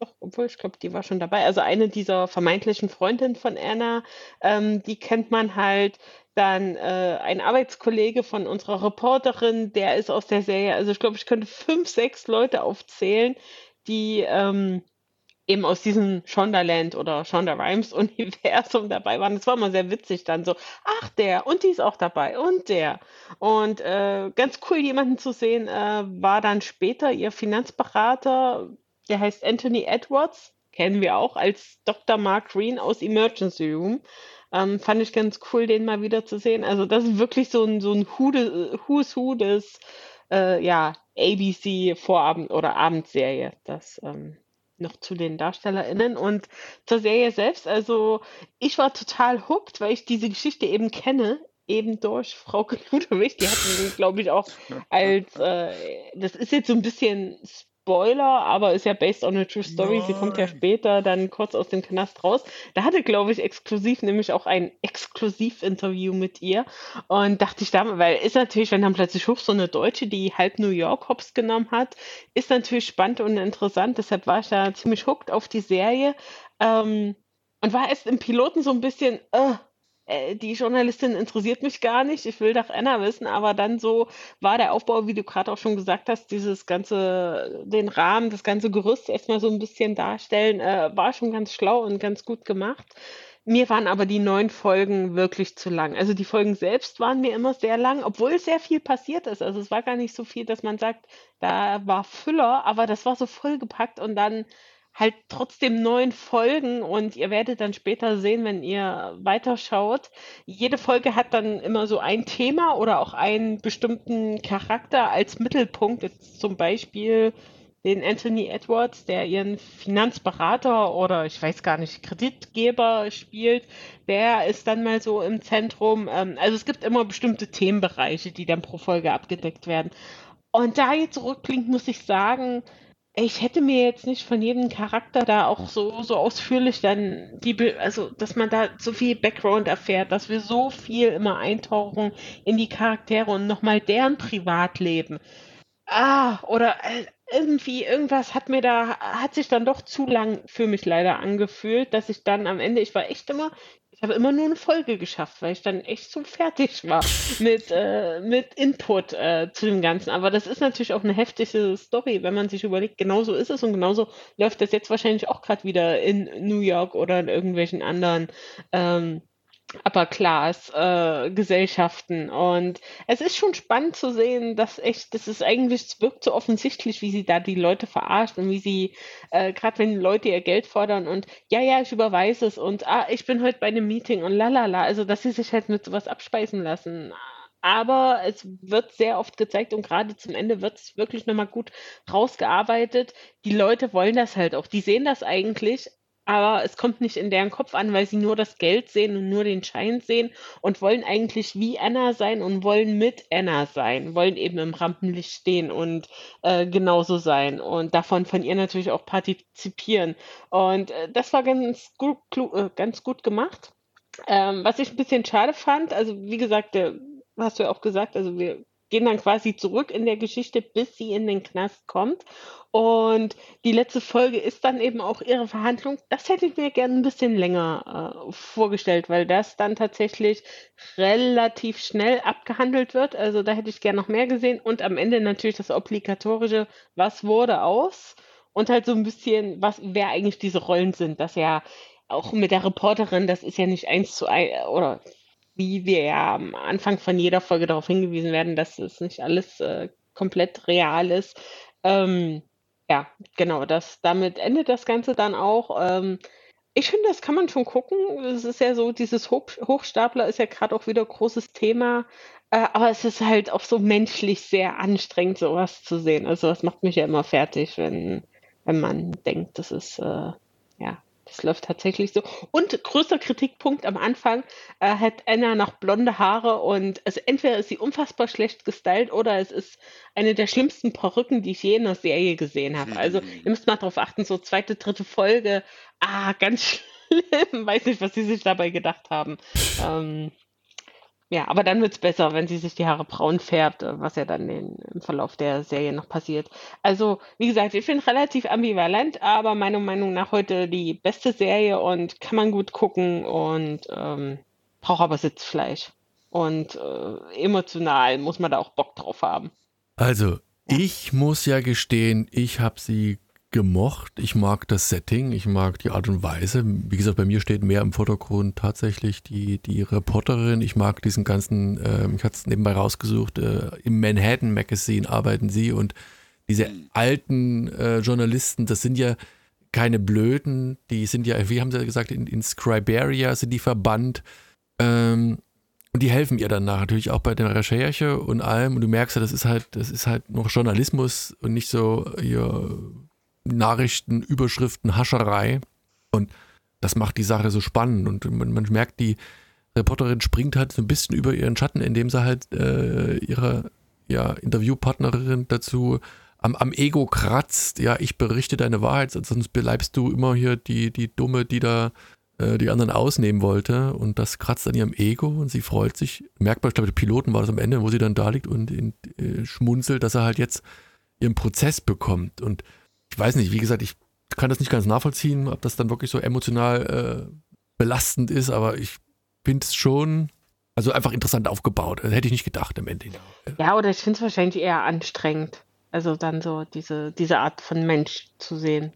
doch, obwohl ich glaube, die war schon dabei. Also eine dieser vermeintlichen Freundinnen von Anna, ähm, die kennt man halt. Dann äh, ein Arbeitskollege von unserer Reporterin, der ist aus der Serie. Also ich glaube, ich könnte fünf, sechs Leute aufzählen, die ähm, eben aus diesem Shondaland oder Shonda Rhimes Universum dabei waren. Das war immer sehr witzig dann so, ach der und die ist auch dabei und der. Und äh, ganz cool jemanden zu sehen äh, war dann später ihr Finanzberater, der heißt Anthony Edwards, kennen wir auch als Dr. Mark Green aus Emergency Room. Ähm, fand ich ganz cool, den mal wieder zu sehen. Also das ist wirklich so ein, so ein Who's Who des äh, ja, ABC-Vorabend- oder Abendserie. Das ähm, noch zu den DarstellerInnen und zur Serie selbst. Also ich war total hooked, weil ich diese Geschichte eben kenne eben durch Frau Ludwig. Die hatten, glaube ich, auch als, äh, das ist jetzt so ein bisschen Spoiler, aber ist ja based on a true story. Nein. Sie kommt ja später dann kurz aus dem Knast raus. Da hatte, glaube ich, exklusiv nämlich auch ein Exklusivinterview mit ihr. Und dachte ich damals, weil ist natürlich, wenn dann plötzlich hoch so eine Deutsche, die halb New York Hops genommen hat, ist natürlich spannend und interessant. Deshalb war ich da ziemlich hooked auf die Serie. Ähm, und war erst im Piloten so ein bisschen, uh, äh, die Journalistin interessiert mich gar nicht, ich will doch Anna wissen, aber dann so war der Aufbau, wie du gerade auch schon gesagt hast, dieses ganze, den Rahmen, das ganze Gerüst erstmal so ein bisschen darstellen, äh, war schon ganz schlau und ganz gut gemacht. Mir waren aber die neun Folgen wirklich zu lang. Also die Folgen selbst waren mir immer sehr lang, obwohl sehr viel passiert ist. Also es war gar nicht so viel, dass man sagt, da war Füller, aber das war so vollgepackt und dann halt trotzdem neun Folgen und ihr werdet dann später sehen, wenn ihr weiterschaut. Jede Folge hat dann immer so ein Thema oder auch einen bestimmten Charakter als Mittelpunkt. Jetzt zum Beispiel den Anthony Edwards, der ihren Finanzberater oder ich weiß gar nicht, Kreditgeber spielt, der ist dann mal so im Zentrum. Ähm, also es gibt immer bestimmte Themenbereiche, die dann pro Folge abgedeckt werden. Und da jetzt zurückklingt, muss ich sagen, ich hätte mir jetzt nicht von jedem Charakter da auch so, so ausführlich dann die, also, dass man da so viel Background erfährt, dass wir so viel immer eintauchen in die Charaktere und nochmal deren Privatleben. Ah, oder äh, irgendwie, irgendwas hat mir da, hat sich dann doch zu lang für mich leider angefühlt, dass ich dann am Ende, ich war echt immer, ich habe immer nur eine Folge geschafft, weil ich dann echt so fertig war mit, äh, mit Input äh, zu dem Ganzen. Aber das ist natürlich auch eine heftige Story, wenn man sich überlegt, genauso ist es und genauso läuft das jetzt wahrscheinlich auch gerade wieder in New York oder in irgendwelchen anderen ähm, Upper Class äh, Gesellschaften und es ist schon spannend zu sehen, dass echt, das ist eigentlich, es wirkt so offensichtlich, wie sie da die Leute verarscht und wie sie, äh, gerade wenn Leute ihr Geld fordern und ja, ja, ich überweise es und ah, ich bin heute bei einem Meeting und lalala, also dass sie sich halt mit sowas abspeisen lassen. Aber es wird sehr oft gezeigt und gerade zum Ende wird es wirklich nochmal gut rausgearbeitet. Die Leute wollen das halt auch. Die sehen das eigentlich, aber es kommt nicht in deren Kopf an, weil sie nur das Geld sehen und nur den Schein sehen und wollen eigentlich wie Anna sein und wollen mit Anna sein, wollen eben im Rampenlicht stehen und äh, genauso sein und davon von ihr natürlich auch partizipieren. Und äh, das war ganz gut, äh, ganz gut gemacht. Ähm, was ich ein bisschen schade fand, also wie gesagt, der, hast du ja auch gesagt, also wir gehen dann quasi zurück in der Geschichte, bis sie in den Knast kommt. Und die letzte Folge ist dann eben auch ihre Verhandlung. Das hätte ich mir gerne ein bisschen länger äh, vorgestellt, weil das dann tatsächlich relativ schnell abgehandelt wird. Also da hätte ich gerne noch mehr gesehen. Und am Ende natürlich das obligatorische, was wurde aus? Und halt so ein bisschen, was, wer eigentlich diese Rollen sind. Das ja auch mit der Reporterin, das ist ja nicht eins zu eins, oder wie wir ja am Anfang von jeder Folge darauf hingewiesen werden, dass es nicht alles äh, komplett real ist. Ähm, ja, genau, das, damit endet das Ganze dann auch. Ähm, ich finde, das kann man schon gucken. Es ist ja so, dieses Hoch Hochstapler ist ja gerade auch wieder großes Thema. Äh, aber es ist halt auch so menschlich sehr anstrengend, sowas zu sehen. Also das macht mich ja immer fertig, wenn, wenn man denkt, das ist äh, ja das läuft tatsächlich so. Und größter Kritikpunkt am Anfang äh, hat Anna noch blonde Haare und also entweder ist sie unfassbar schlecht gestylt oder es ist eine der schlimmsten Perücken, die ich je in der Serie gesehen habe. Also hm. ihr müsst mal drauf achten, so zweite, dritte Folge, ah, ganz schlimm. Weiß nicht, was sie sich dabei gedacht haben. Ähm, ja, aber dann wird es besser, wenn sie sich die Haare braun färbt, äh, was ja dann in, im Verlauf der Serie noch passiert. Also, wie gesagt, ich finde relativ ambivalent, aber meiner Meinung nach heute die beste Serie und kann man gut gucken und ähm, braucht aber Sitzfleisch. Und äh, emotional muss man da auch Bock drauf haben. Also, ich muss ja gestehen, ich habe sie gemocht. Ich mag das Setting, ich mag die Art und Weise. Wie gesagt, bei mir steht mehr im Vordergrund tatsächlich die, die Reporterin. Ich mag diesen ganzen, äh, ich hatte es nebenbei rausgesucht, äh, im Manhattan Magazine arbeiten sie und diese alten äh, Journalisten, das sind ja keine Blöden, die sind ja, wie haben sie gesagt, in, in Scriberia sind die verbannt. Ähm, und die helfen ihr dann natürlich auch bei der Recherche und allem. Und du merkst ja, das ist halt, das ist halt noch Journalismus und nicht so hier Nachrichten, Überschriften, Hascherei. Und das macht die Sache so spannend. Und man, man, merkt, die Reporterin springt halt so ein bisschen über ihren Schatten, indem sie halt äh, ihre ja, Interviewpartnerin dazu am, am, Ego kratzt. Ja, ich berichte deine Wahrheit, sonst bleibst du immer hier die, die Dumme, die da äh, die anderen ausnehmen wollte. Und das kratzt an ihrem Ego und sie freut sich. Merkbar, ich glaube, der Piloten war das am Ende, wo sie dann da liegt und in, äh, schmunzelt, dass er halt jetzt ihren Prozess bekommt. Und ich weiß nicht, wie gesagt, ich kann das nicht ganz nachvollziehen, ob das dann wirklich so emotional äh, belastend ist, aber ich finde es schon, also einfach interessant aufgebaut. Hätte ich nicht gedacht am Ende. Ja, oder ich finde es wahrscheinlich eher anstrengend. Also dann so diese, diese Art von Mensch zu sehen.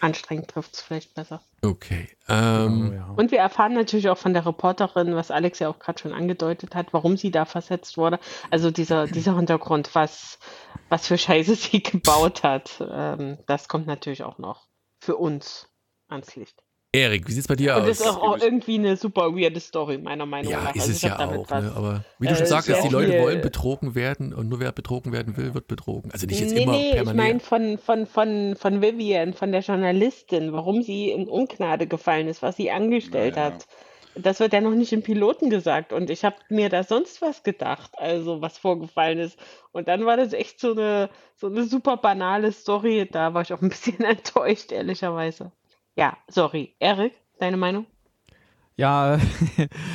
Anstrengend trifft es vielleicht besser. Okay. Ähm, Oh, ja. Und wir erfahren natürlich auch von der Reporterin, was Alex ja auch gerade schon angedeutet hat, warum sie da versetzt wurde. Also dieser, dieser Hintergrund, was, was für Scheiße sie gebaut hat, ähm, das kommt natürlich auch noch für uns ans Licht. Erik, wie sieht's bei dir Und aus? das ist auch, auch irgendwie eine super weirde Story, meiner Meinung ja, nach. ist Also es ich ja auch. Ne? Aber wie du schon äh, sagtest, sehr die Leute wollen betrogen werden und nur wer betrogen werden will, wird betrogen. Also nicht jetzt nee, immer nee, ich permanent. meine von, von, von, von Vivian, von der Journalistin, warum sie in Ungnade gefallen ist, was sie angestellt Ja, ja. hat. Das wird ja noch nicht im Piloten gesagt und ich habe mir da sonst was gedacht, also was vorgefallen ist. Und dann war das echt so eine, so eine super banale Story. Da war ich auch ein bisschen enttäuscht, ehrlicherweise. Ja, sorry. Erik, deine Meinung? Ja,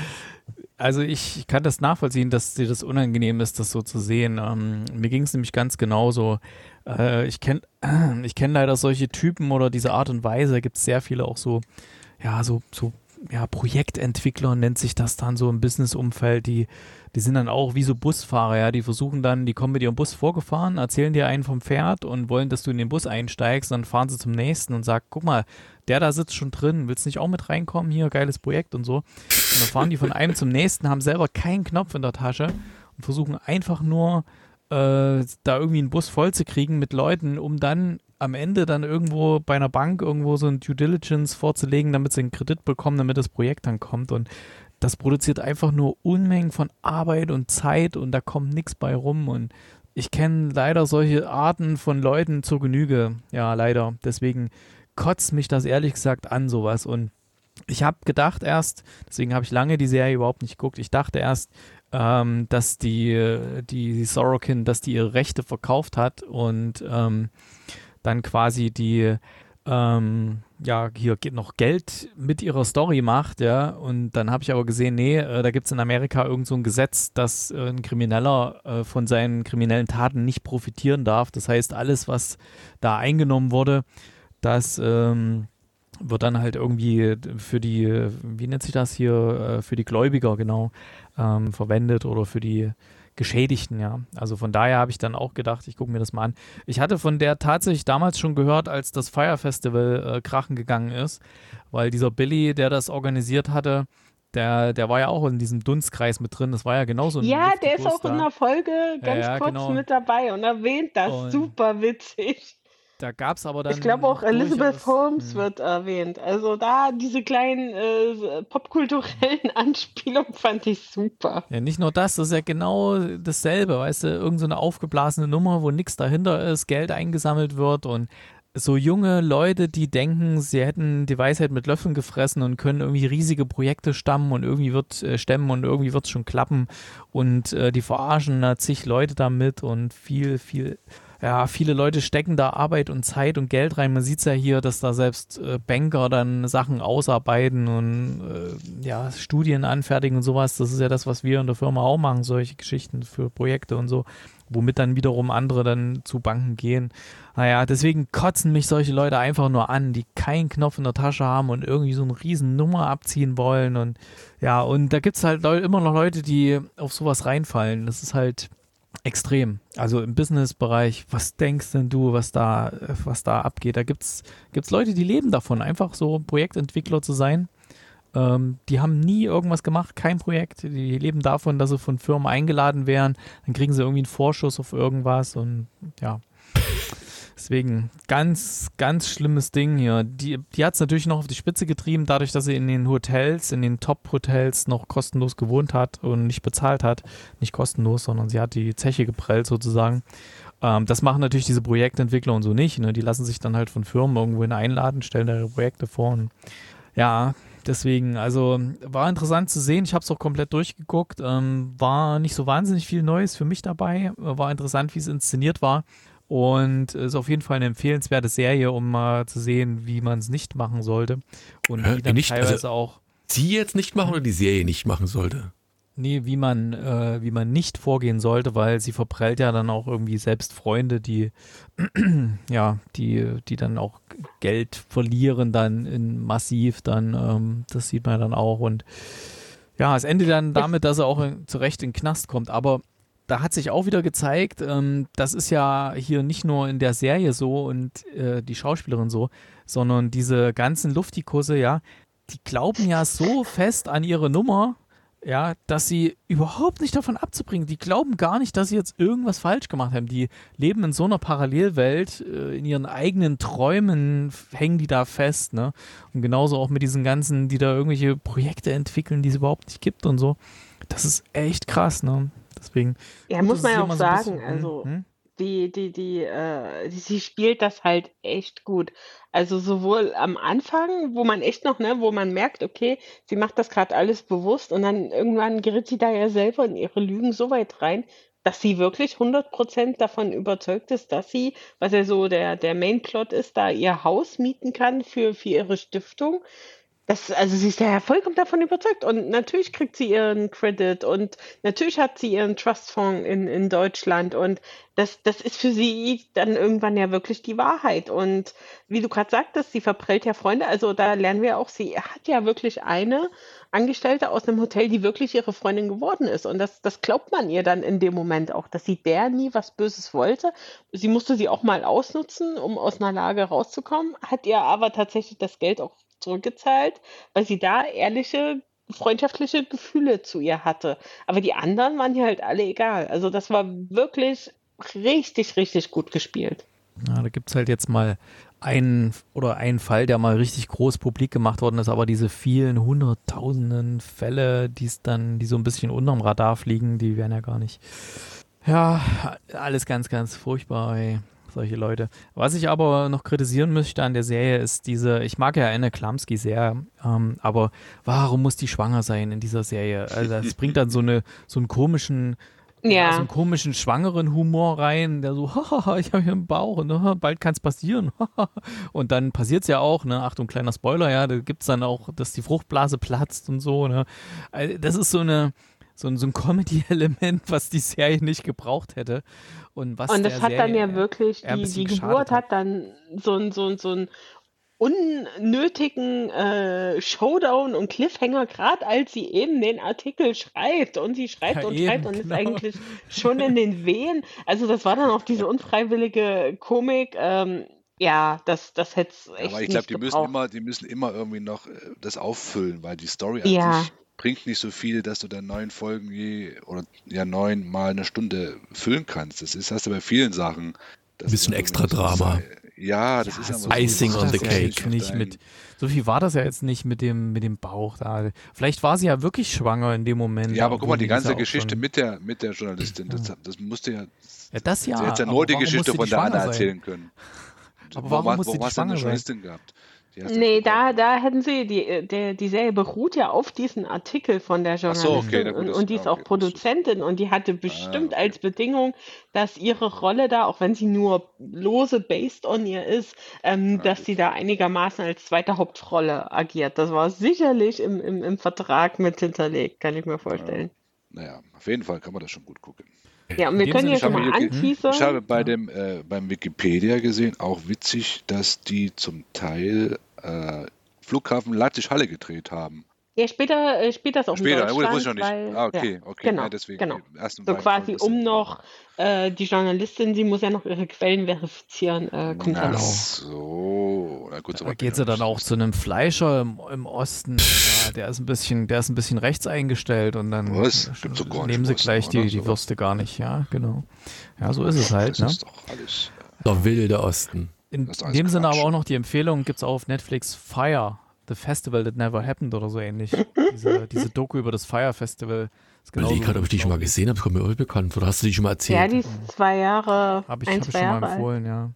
also ich kann das nachvollziehen, dass dir das unangenehm ist, das so zu sehen. Ähm, mir ging es nämlich ganz genauso. Äh, ich kenne ich kenn leider solche Typen oder diese Art und Weise. Gibt es sehr viele auch so, ja, so, so ja, Projektentwickler nennt sich das dann so im Business-Umfeld, die, die sind dann auch wie so Busfahrer, ja, die versuchen dann, die kommen mit ihrem Bus vorgefahren, erzählen dir einen vom Pferd und wollen, dass du in den Bus einsteigst, dann fahren sie zum nächsten und sagen, guck mal, der da sitzt schon drin, willst nicht auch mit reinkommen, hier, geiles Projekt und so. Und dann fahren die von einem zum nächsten, haben selber keinen Knopf in der Tasche und versuchen einfach nur äh, da irgendwie einen Bus voll zu kriegen mit Leuten, um dann am Ende dann irgendwo bei einer Bank irgendwo so ein Due Diligence vorzulegen, damit sie einen Kredit bekommen, damit das Projekt dann kommt. Und das produziert einfach nur Unmengen von Arbeit und Zeit und da kommt nichts bei rum. Und ich kenne leider solche Arten von Leuten zur Genüge. Ja, leider. Deswegen kotzt mich das ehrlich gesagt an, sowas. Und ich habe gedacht erst, deswegen habe ich lange die Serie überhaupt nicht geguckt, ich dachte erst, ähm, dass die, äh, die Sorokin, dass die ihre Rechte verkauft hat und ähm, dann quasi die ähm, ja, hier geht noch Geld mit ihrer Story macht, ja, und dann habe ich aber gesehen, nee, äh, da gibt es in Amerika irgend so ein Gesetz, dass äh, ein Krimineller äh, von seinen kriminellen Taten nicht profitieren darf. Das heißt, alles, was da eingenommen wurde, das ähm, wird dann halt irgendwie für die, wie nennt sich das hier, äh, für die Gläubiger genau ähm, verwendet oder für die Geschädigten, ja. Also von daher habe ich dann auch gedacht, ich gucke mir das mal an. Ich hatte von der tatsächlich damals schon gehört, als das Fire Festival äh, krachen gegangen ist, weil dieser Billy, der das organisiert hatte, der, der war ja auch in diesem Dunstkreis mit drin. Das war ja genauso ein Ja, der ist auch in der Folge ganz ja, kurz genau. mit dabei und erwähnt das. Und Super witzig. Da gab es aber dann. Ich glaube auch Elizabeth Holmes Hm. wird erwähnt. Also da diese kleinen äh, popkulturellen Anspielungen fand ich super. Ja, nicht nur das, das ist ja genau dasselbe, weißt du, irgend so eine aufgeblasene Nummer, wo nichts dahinter ist, Geld eingesammelt wird und so junge Leute, die denken, sie hätten die Weisheit mit Löffeln gefressen und können irgendwie riesige Projekte stammen und irgendwie wird äh, stemmen und irgendwie wird es schon klappen und äh, die verarschen da zig Leute damit und viel, viel ja, viele Leute stecken da Arbeit und Zeit und Geld rein. Man sieht es ja hier, dass da selbst äh, Banker dann Sachen ausarbeiten und äh, ja, Studien anfertigen und sowas. Das ist ja das, was wir in der Firma auch machen, solche Geschichten für Projekte und so, womit dann wiederum andere dann zu Banken gehen. Naja, deswegen kotzen mich solche Leute einfach nur an, die keinen Knopf in der Tasche haben und irgendwie so eine riesen Nummer abziehen wollen. Und ja, und da gibt es halt immer noch Leute, die auf sowas reinfallen. Das ist halt extrem. Also im Businessbereich, was denkst denn du, was da, was da abgeht? Da gibt es Leute, die leben davon, einfach so Projektentwickler zu sein. Ähm, die haben nie irgendwas gemacht, kein Projekt. Die leben davon, dass sie von Firmen eingeladen werden. Dann kriegen sie irgendwie einen Vorschuss auf irgendwas und ja. Deswegen ganz, ganz schlimmes Ding hier. Die, die hat es natürlich noch auf die Spitze getrieben, dadurch, dass sie in den Hotels, in den Top-Hotels noch kostenlos gewohnt hat und nicht bezahlt hat. Nicht kostenlos, sondern sie hat die Zeche geprellt sozusagen. Ähm, das machen natürlich diese Projektentwickler und so nicht. Ne? Die lassen sich dann halt von Firmen irgendwohin einladen, stellen ihre Projekte vor. Und ja, deswegen, also war interessant zu sehen. Ich habe es auch komplett durchgeguckt. Ähm, war nicht so wahnsinnig viel Neues für mich dabei. War interessant, wie es inszeniert war. Und ist auf jeden Fall eine empfehlenswerte Serie, um mal zu sehen, wie man es nicht machen sollte. Und wie dann nicht? Also- teilweise auch, Sie jetzt nicht machen oder die Serie nicht machen sollte? nee, wie man, äh, wie man nicht vorgehen sollte, weil sie verprellt ja dann auch irgendwie selbst Freunde, die, ja, die, die dann auch Geld verlieren, dann in massiv, dann, ähm, das sieht man dann auch. Und Ja, es endet dann damit, dass er auch in, zurecht in den Knast kommt. Aber da hat sich auch wieder gezeigt, ähm, das ist ja hier nicht nur in der Serie so und äh, die Schauspielerin so, sondern diese ganzen Luftikusse, ja, die glauben ja so fest an ihre Nummer, ja, dass sie überhaupt nicht davon abzubringen. Die glauben gar nicht, dass sie jetzt irgendwas falsch gemacht haben. Die leben in so einer Parallelwelt, äh, in ihren eigenen Träumen hängen die da fest, ne? Und genauso auch mit diesen ganzen, die da irgendwelche Projekte entwickeln, die es überhaupt nicht gibt und so. Das ist echt krass, ne? Deswegen. Ja, muss man ja auch so sagen, bisschen, also. Hm? die, die, die, äh, die, sie spielt das halt echt gut. Also sowohl am Anfang, wo man echt noch, ne, wo man merkt, okay, sie macht das gerade alles bewusst und dann irgendwann gerät sie da ja selber in ihre Lügen so weit rein, dass sie wirklich 100% davon überzeugt ist, dass sie, was ja so der, der Mainplot ist, da ihr Haus mieten kann für, für ihre Stiftung. Das, also sie ist ja vollkommen davon überzeugt. Und natürlich kriegt sie ihren Credit und natürlich hat sie ihren Trustfonds in, in Deutschland. Und das, das ist für sie dann irgendwann ja wirklich die Wahrheit. Und wie du gerade sagtest, sie verprellt ja Freunde. Also da lernen wir auch, sie hat ja wirklich eine Angestellte aus einem Hotel, die wirklich ihre Freundin geworden ist. Und das, das glaubt man ihr dann in dem Moment auch, dass sie der nie was Böses wollte. Sie musste sie auch mal ausnutzen, um aus einer Lage rauszukommen, hat ihr aber tatsächlich das Geld auch zurückgezahlt, weil sie da ehrliche, freundschaftliche Gefühle zu ihr hatte. Aber die anderen waren ihr halt alle egal. Also das war wirklich richtig, richtig gut gespielt. Ja, da gibt es halt jetzt mal einen oder einen Fall, der mal richtig groß publik gemacht worden ist, aber diese vielen hunderttausenden Fälle, die es dann, die so ein bisschen unterm Radar fliegen, die werden ja gar nicht. Ja, alles ganz, ganz furchtbar. Ey solche Leute. Was ich aber noch kritisieren möchte an der Serie ist diese, ich mag ja Anne Klamski sehr, ähm, aber warum muss die schwanger sein in dieser Serie? Also das bringt dann so eine so einen komischen ja. so einen komischen schwangeren Humor rein, der so, haha, ich habe hier einen Bauch und ne, bald kann es passieren. und dann passiert es ja auch, ne? Achtung, kleiner Spoiler, ja, da gibt es dann auch, dass die Fruchtblase platzt und so, ne? Also das ist so eine, so ein, so ein Comedy-Element, was die Serie nicht gebraucht hätte. Und, was und das hat Serie dann ja wirklich, die, die Geburt hat dann so ein, so ein, so ein unnötigen äh, Showdown und Cliffhanger, gerade als sie eben den Artikel schreibt und sie schreibt ja, und eben, schreibt und genau. ist eigentlich schon in den Wehen. Also das war dann auch diese unfreiwillige Komik. Ähm, ja, das, das hätte es echt. Aber ich glaube, die müssen immer, die müssen immer irgendwie noch äh, das auffüllen, weil die Story an ja. sich bringt nicht so viel, dass du dann neun Folgen je oder ja neun mal eine Stunde füllen kannst. Das ist hast du bei vielen Sachen. Ein bisschen extra Drama. Ja, das ja, ist ja so Icing on the cake. Nicht mit, so viel war das ja jetzt nicht mit dem, mit dem Bauch da. Vielleicht war sie ja wirklich schwanger in dem Moment. Ja, aber guck mal, die ganze Geschichte mit der, mit der Journalistin, das, das musste ja. Ja, das ja. Sie hätte ja nur die Geschichte von der Anna erzählen können. Aber warum, warum musste warum die schwanger eine Journalistin gehabt? Nee, da, da hätten sie, die, der, die Serie beruht ja auf diesen Artikel von der Journalistin so, okay, und, und, die ist auch Produzentin und die hatte bestimmt ah, okay. als Bedingung, dass ihre Rolle da, auch wenn sie nur lose based on ihr ist, ähm, ah, dass sie da einigermaßen als zweite Hauptrolle agiert. Das war sicherlich im, im, im Vertrag mit hinterlegt, kann ich mir vorstellen. Ja. Naja, auf jeden Fall kann man das schon gut gucken. Ja, und wir können hier schon mal anteasern. Ich habe bei dem, äh, beim Wikipedia gesehen, auch witzig, dass die zum Teil äh, Flughafen Leipzig-Halle gedreht haben. Ja, später äh, spielt das auch später, in Deutschland. Später, nicht. Weil, ah, okay, ja, okay. Genau, ja, deswegen, genau. So quasi um noch äh, die Journalistin, sie muss ja noch ihre Quellen verifizieren, äh, kommt dann auch. so. Na gut, so da geht sie dann auch zu einem Fleischer im, im Osten. ja, der ist ein bisschen, der ist ein bisschen rechts eingestellt und dann was? So nehmen sie gleich die, die Würste gar nicht. Ja, genau. Ja, so ist es halt. Das ne? ist doch alles. Der wilde Osten. In, dem Sinne aber auch noch die Empfehlung gibt es auch auf Netflix Fire, The Festival That Never Happened oder so ähnlich. diese, diese Doku über das Fire Festival. Ich überlege gerade, ob ich die schon mal gesehen habe, das kommt mir irgendwie bekannt. Oder hast du die schon mal erzählt? Ja, die ist zwei Jahre. Habe ich, ein, hab ich schon mal empfohlen, ja.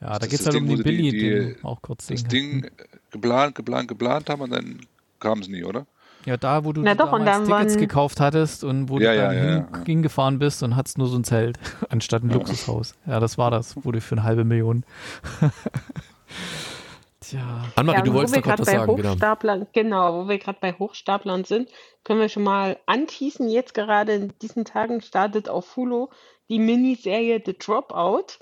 Ja, da geht es halt um die Billy, die, die, auch kurz Das Ding äh, geplant, geplant, geplant haben und dann kam es nie, oder? Ja, da, wo du Na doch, damals Tickets gekauft hattest und wo ja, du dann ja, hin, ja, hingefahren bist und hattest nur so ein Zelt anstatt ein Luxushaus. Ja, das war das. Wurde für eine halbe Million. Tja. Anmarie, du wolltest doch gerade was sagen. Genau. genau, wo wir gerade bei Hochstaplern sind, können wir schon mal anteasen. Jetzt gerade in diesen Tagen startet auf Hulu die Miniserie The Dropout.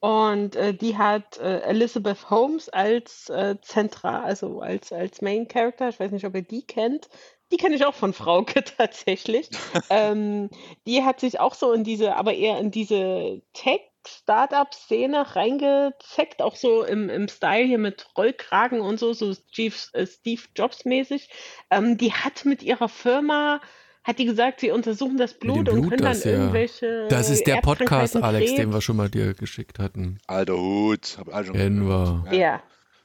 Und äh, die hat äh, Elizabeth Holmes als äh, zentral, also als, als Main Character. Ich weiß nicht, ob ihr die kennt. die kenne ich auch von Frauke tatsächlich. ähm, die hat sich auch so in diese, aber eher in diese Tech Startup-Szene reingezeckt, auch so im, im Style hier mit Rollkragen und so, so Steve, äh, Steve Jobs-mäßig. Ähm, die hat mit ihrer Firma, hat die gesagt, sie untersuchen das Blut, Blut und können das, dann ja. irgendwelche. Das ist der Podcast, Alex, den wir schon mal dir geschickt hatten. Alter Hut. Hab alle schon Kennen wir. Ja.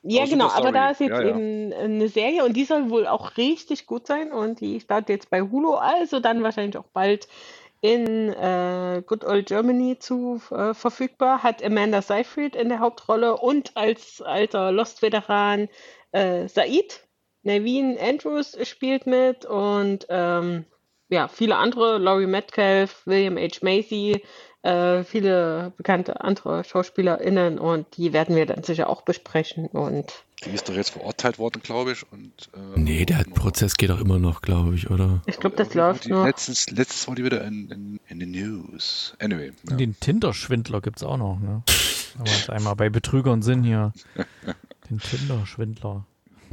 Ja, Aber genau, aber da ist jetzt Ja, ja. eben eine Serie und die soll wohl auch richtig gut sein und die startet jetzt bei Hulu, also dann wahrscheinlich auch bald in äh, Good Old Germany zu äh, verfügbar. Hat Amanda Seyfried in der Hauptrolle und als alter Lost-Veteran äh, Said. Naveen Andrews spielt mit und ähm, ja, viele andere, Laurie Metcalf, William H. Macy, äh, viele bekannte andere SchauspielerInnen und die werden wir dann sicher auch besprechen und Die ist doch jetzt verurteilt worden, glaube ich. Und, äh, Nee, der Prozess geht doch immer noch, glaube ich, oder? ich glaube, das läuft die, noch. Letztens, letztens war die wieder in, in, in den News. Anyway. Ja. Den Tinder-Schwindler gibt es auch noch, ne? Aber jetzt einmal bei Betrügern sind hier. Den Tinder-Schwindler.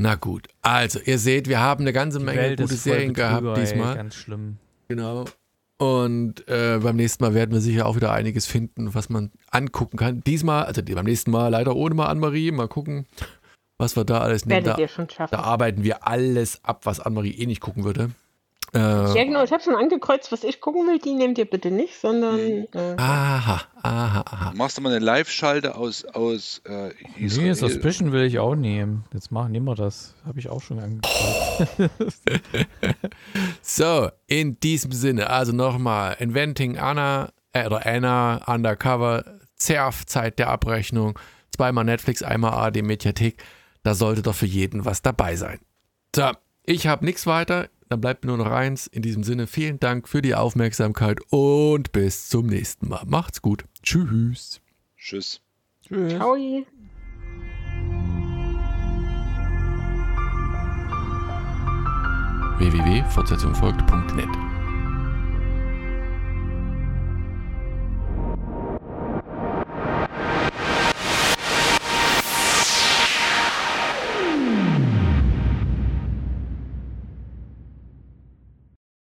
Na gut, also ihr seht, wir haben eine ganze Menge Welt gute Serien gehabt diesmal. Ey, ganz schlimm. Genau. Und äh, beim nächsten Mal werden wir sicher auch wieder einiges finden, was man angucken kann. Diesmal, also beim nächsten Mal leider ohne mal Anne-Marie. Mal gucken, was wir da alles nehmen. Werdet Da, ihr schon schaffen. da arbeiten wir alles ab, was Anne-Marie eh nicht gucken würde. Ja, Äh, genau, ich habe schon angekreuzt, was ich gucken will. Die nehmt ihr bitte nicht, sondern. Mhm. Äh, aha, aha, aha. Machst du mal eine Live-Schalte aus, aus äh, Nee, Israel? Suspicion will ich auch nehmen. Jetzt machen, nehmen wir das. Habe ich auch schon angekreuzt. So, in diesem Sinne, also nochmal, Inventing Anna, äh, oder Anna, Undercover, Zerf, Zeit der Abrechnung, zweimal Netflix, einmal AD Mediathek, da sollte doch für jeden was dabei sein. So, ich habe nichts weiter, dann bleibt mir nur noch eins. In diesem Sinne, vielen Dank für die Aufmerksamkeit und bis zum nächsten Mal. Macht's gut. Tschüss. Tschüss. Tschüss. Ciao. www.fortsetzungfolgt.net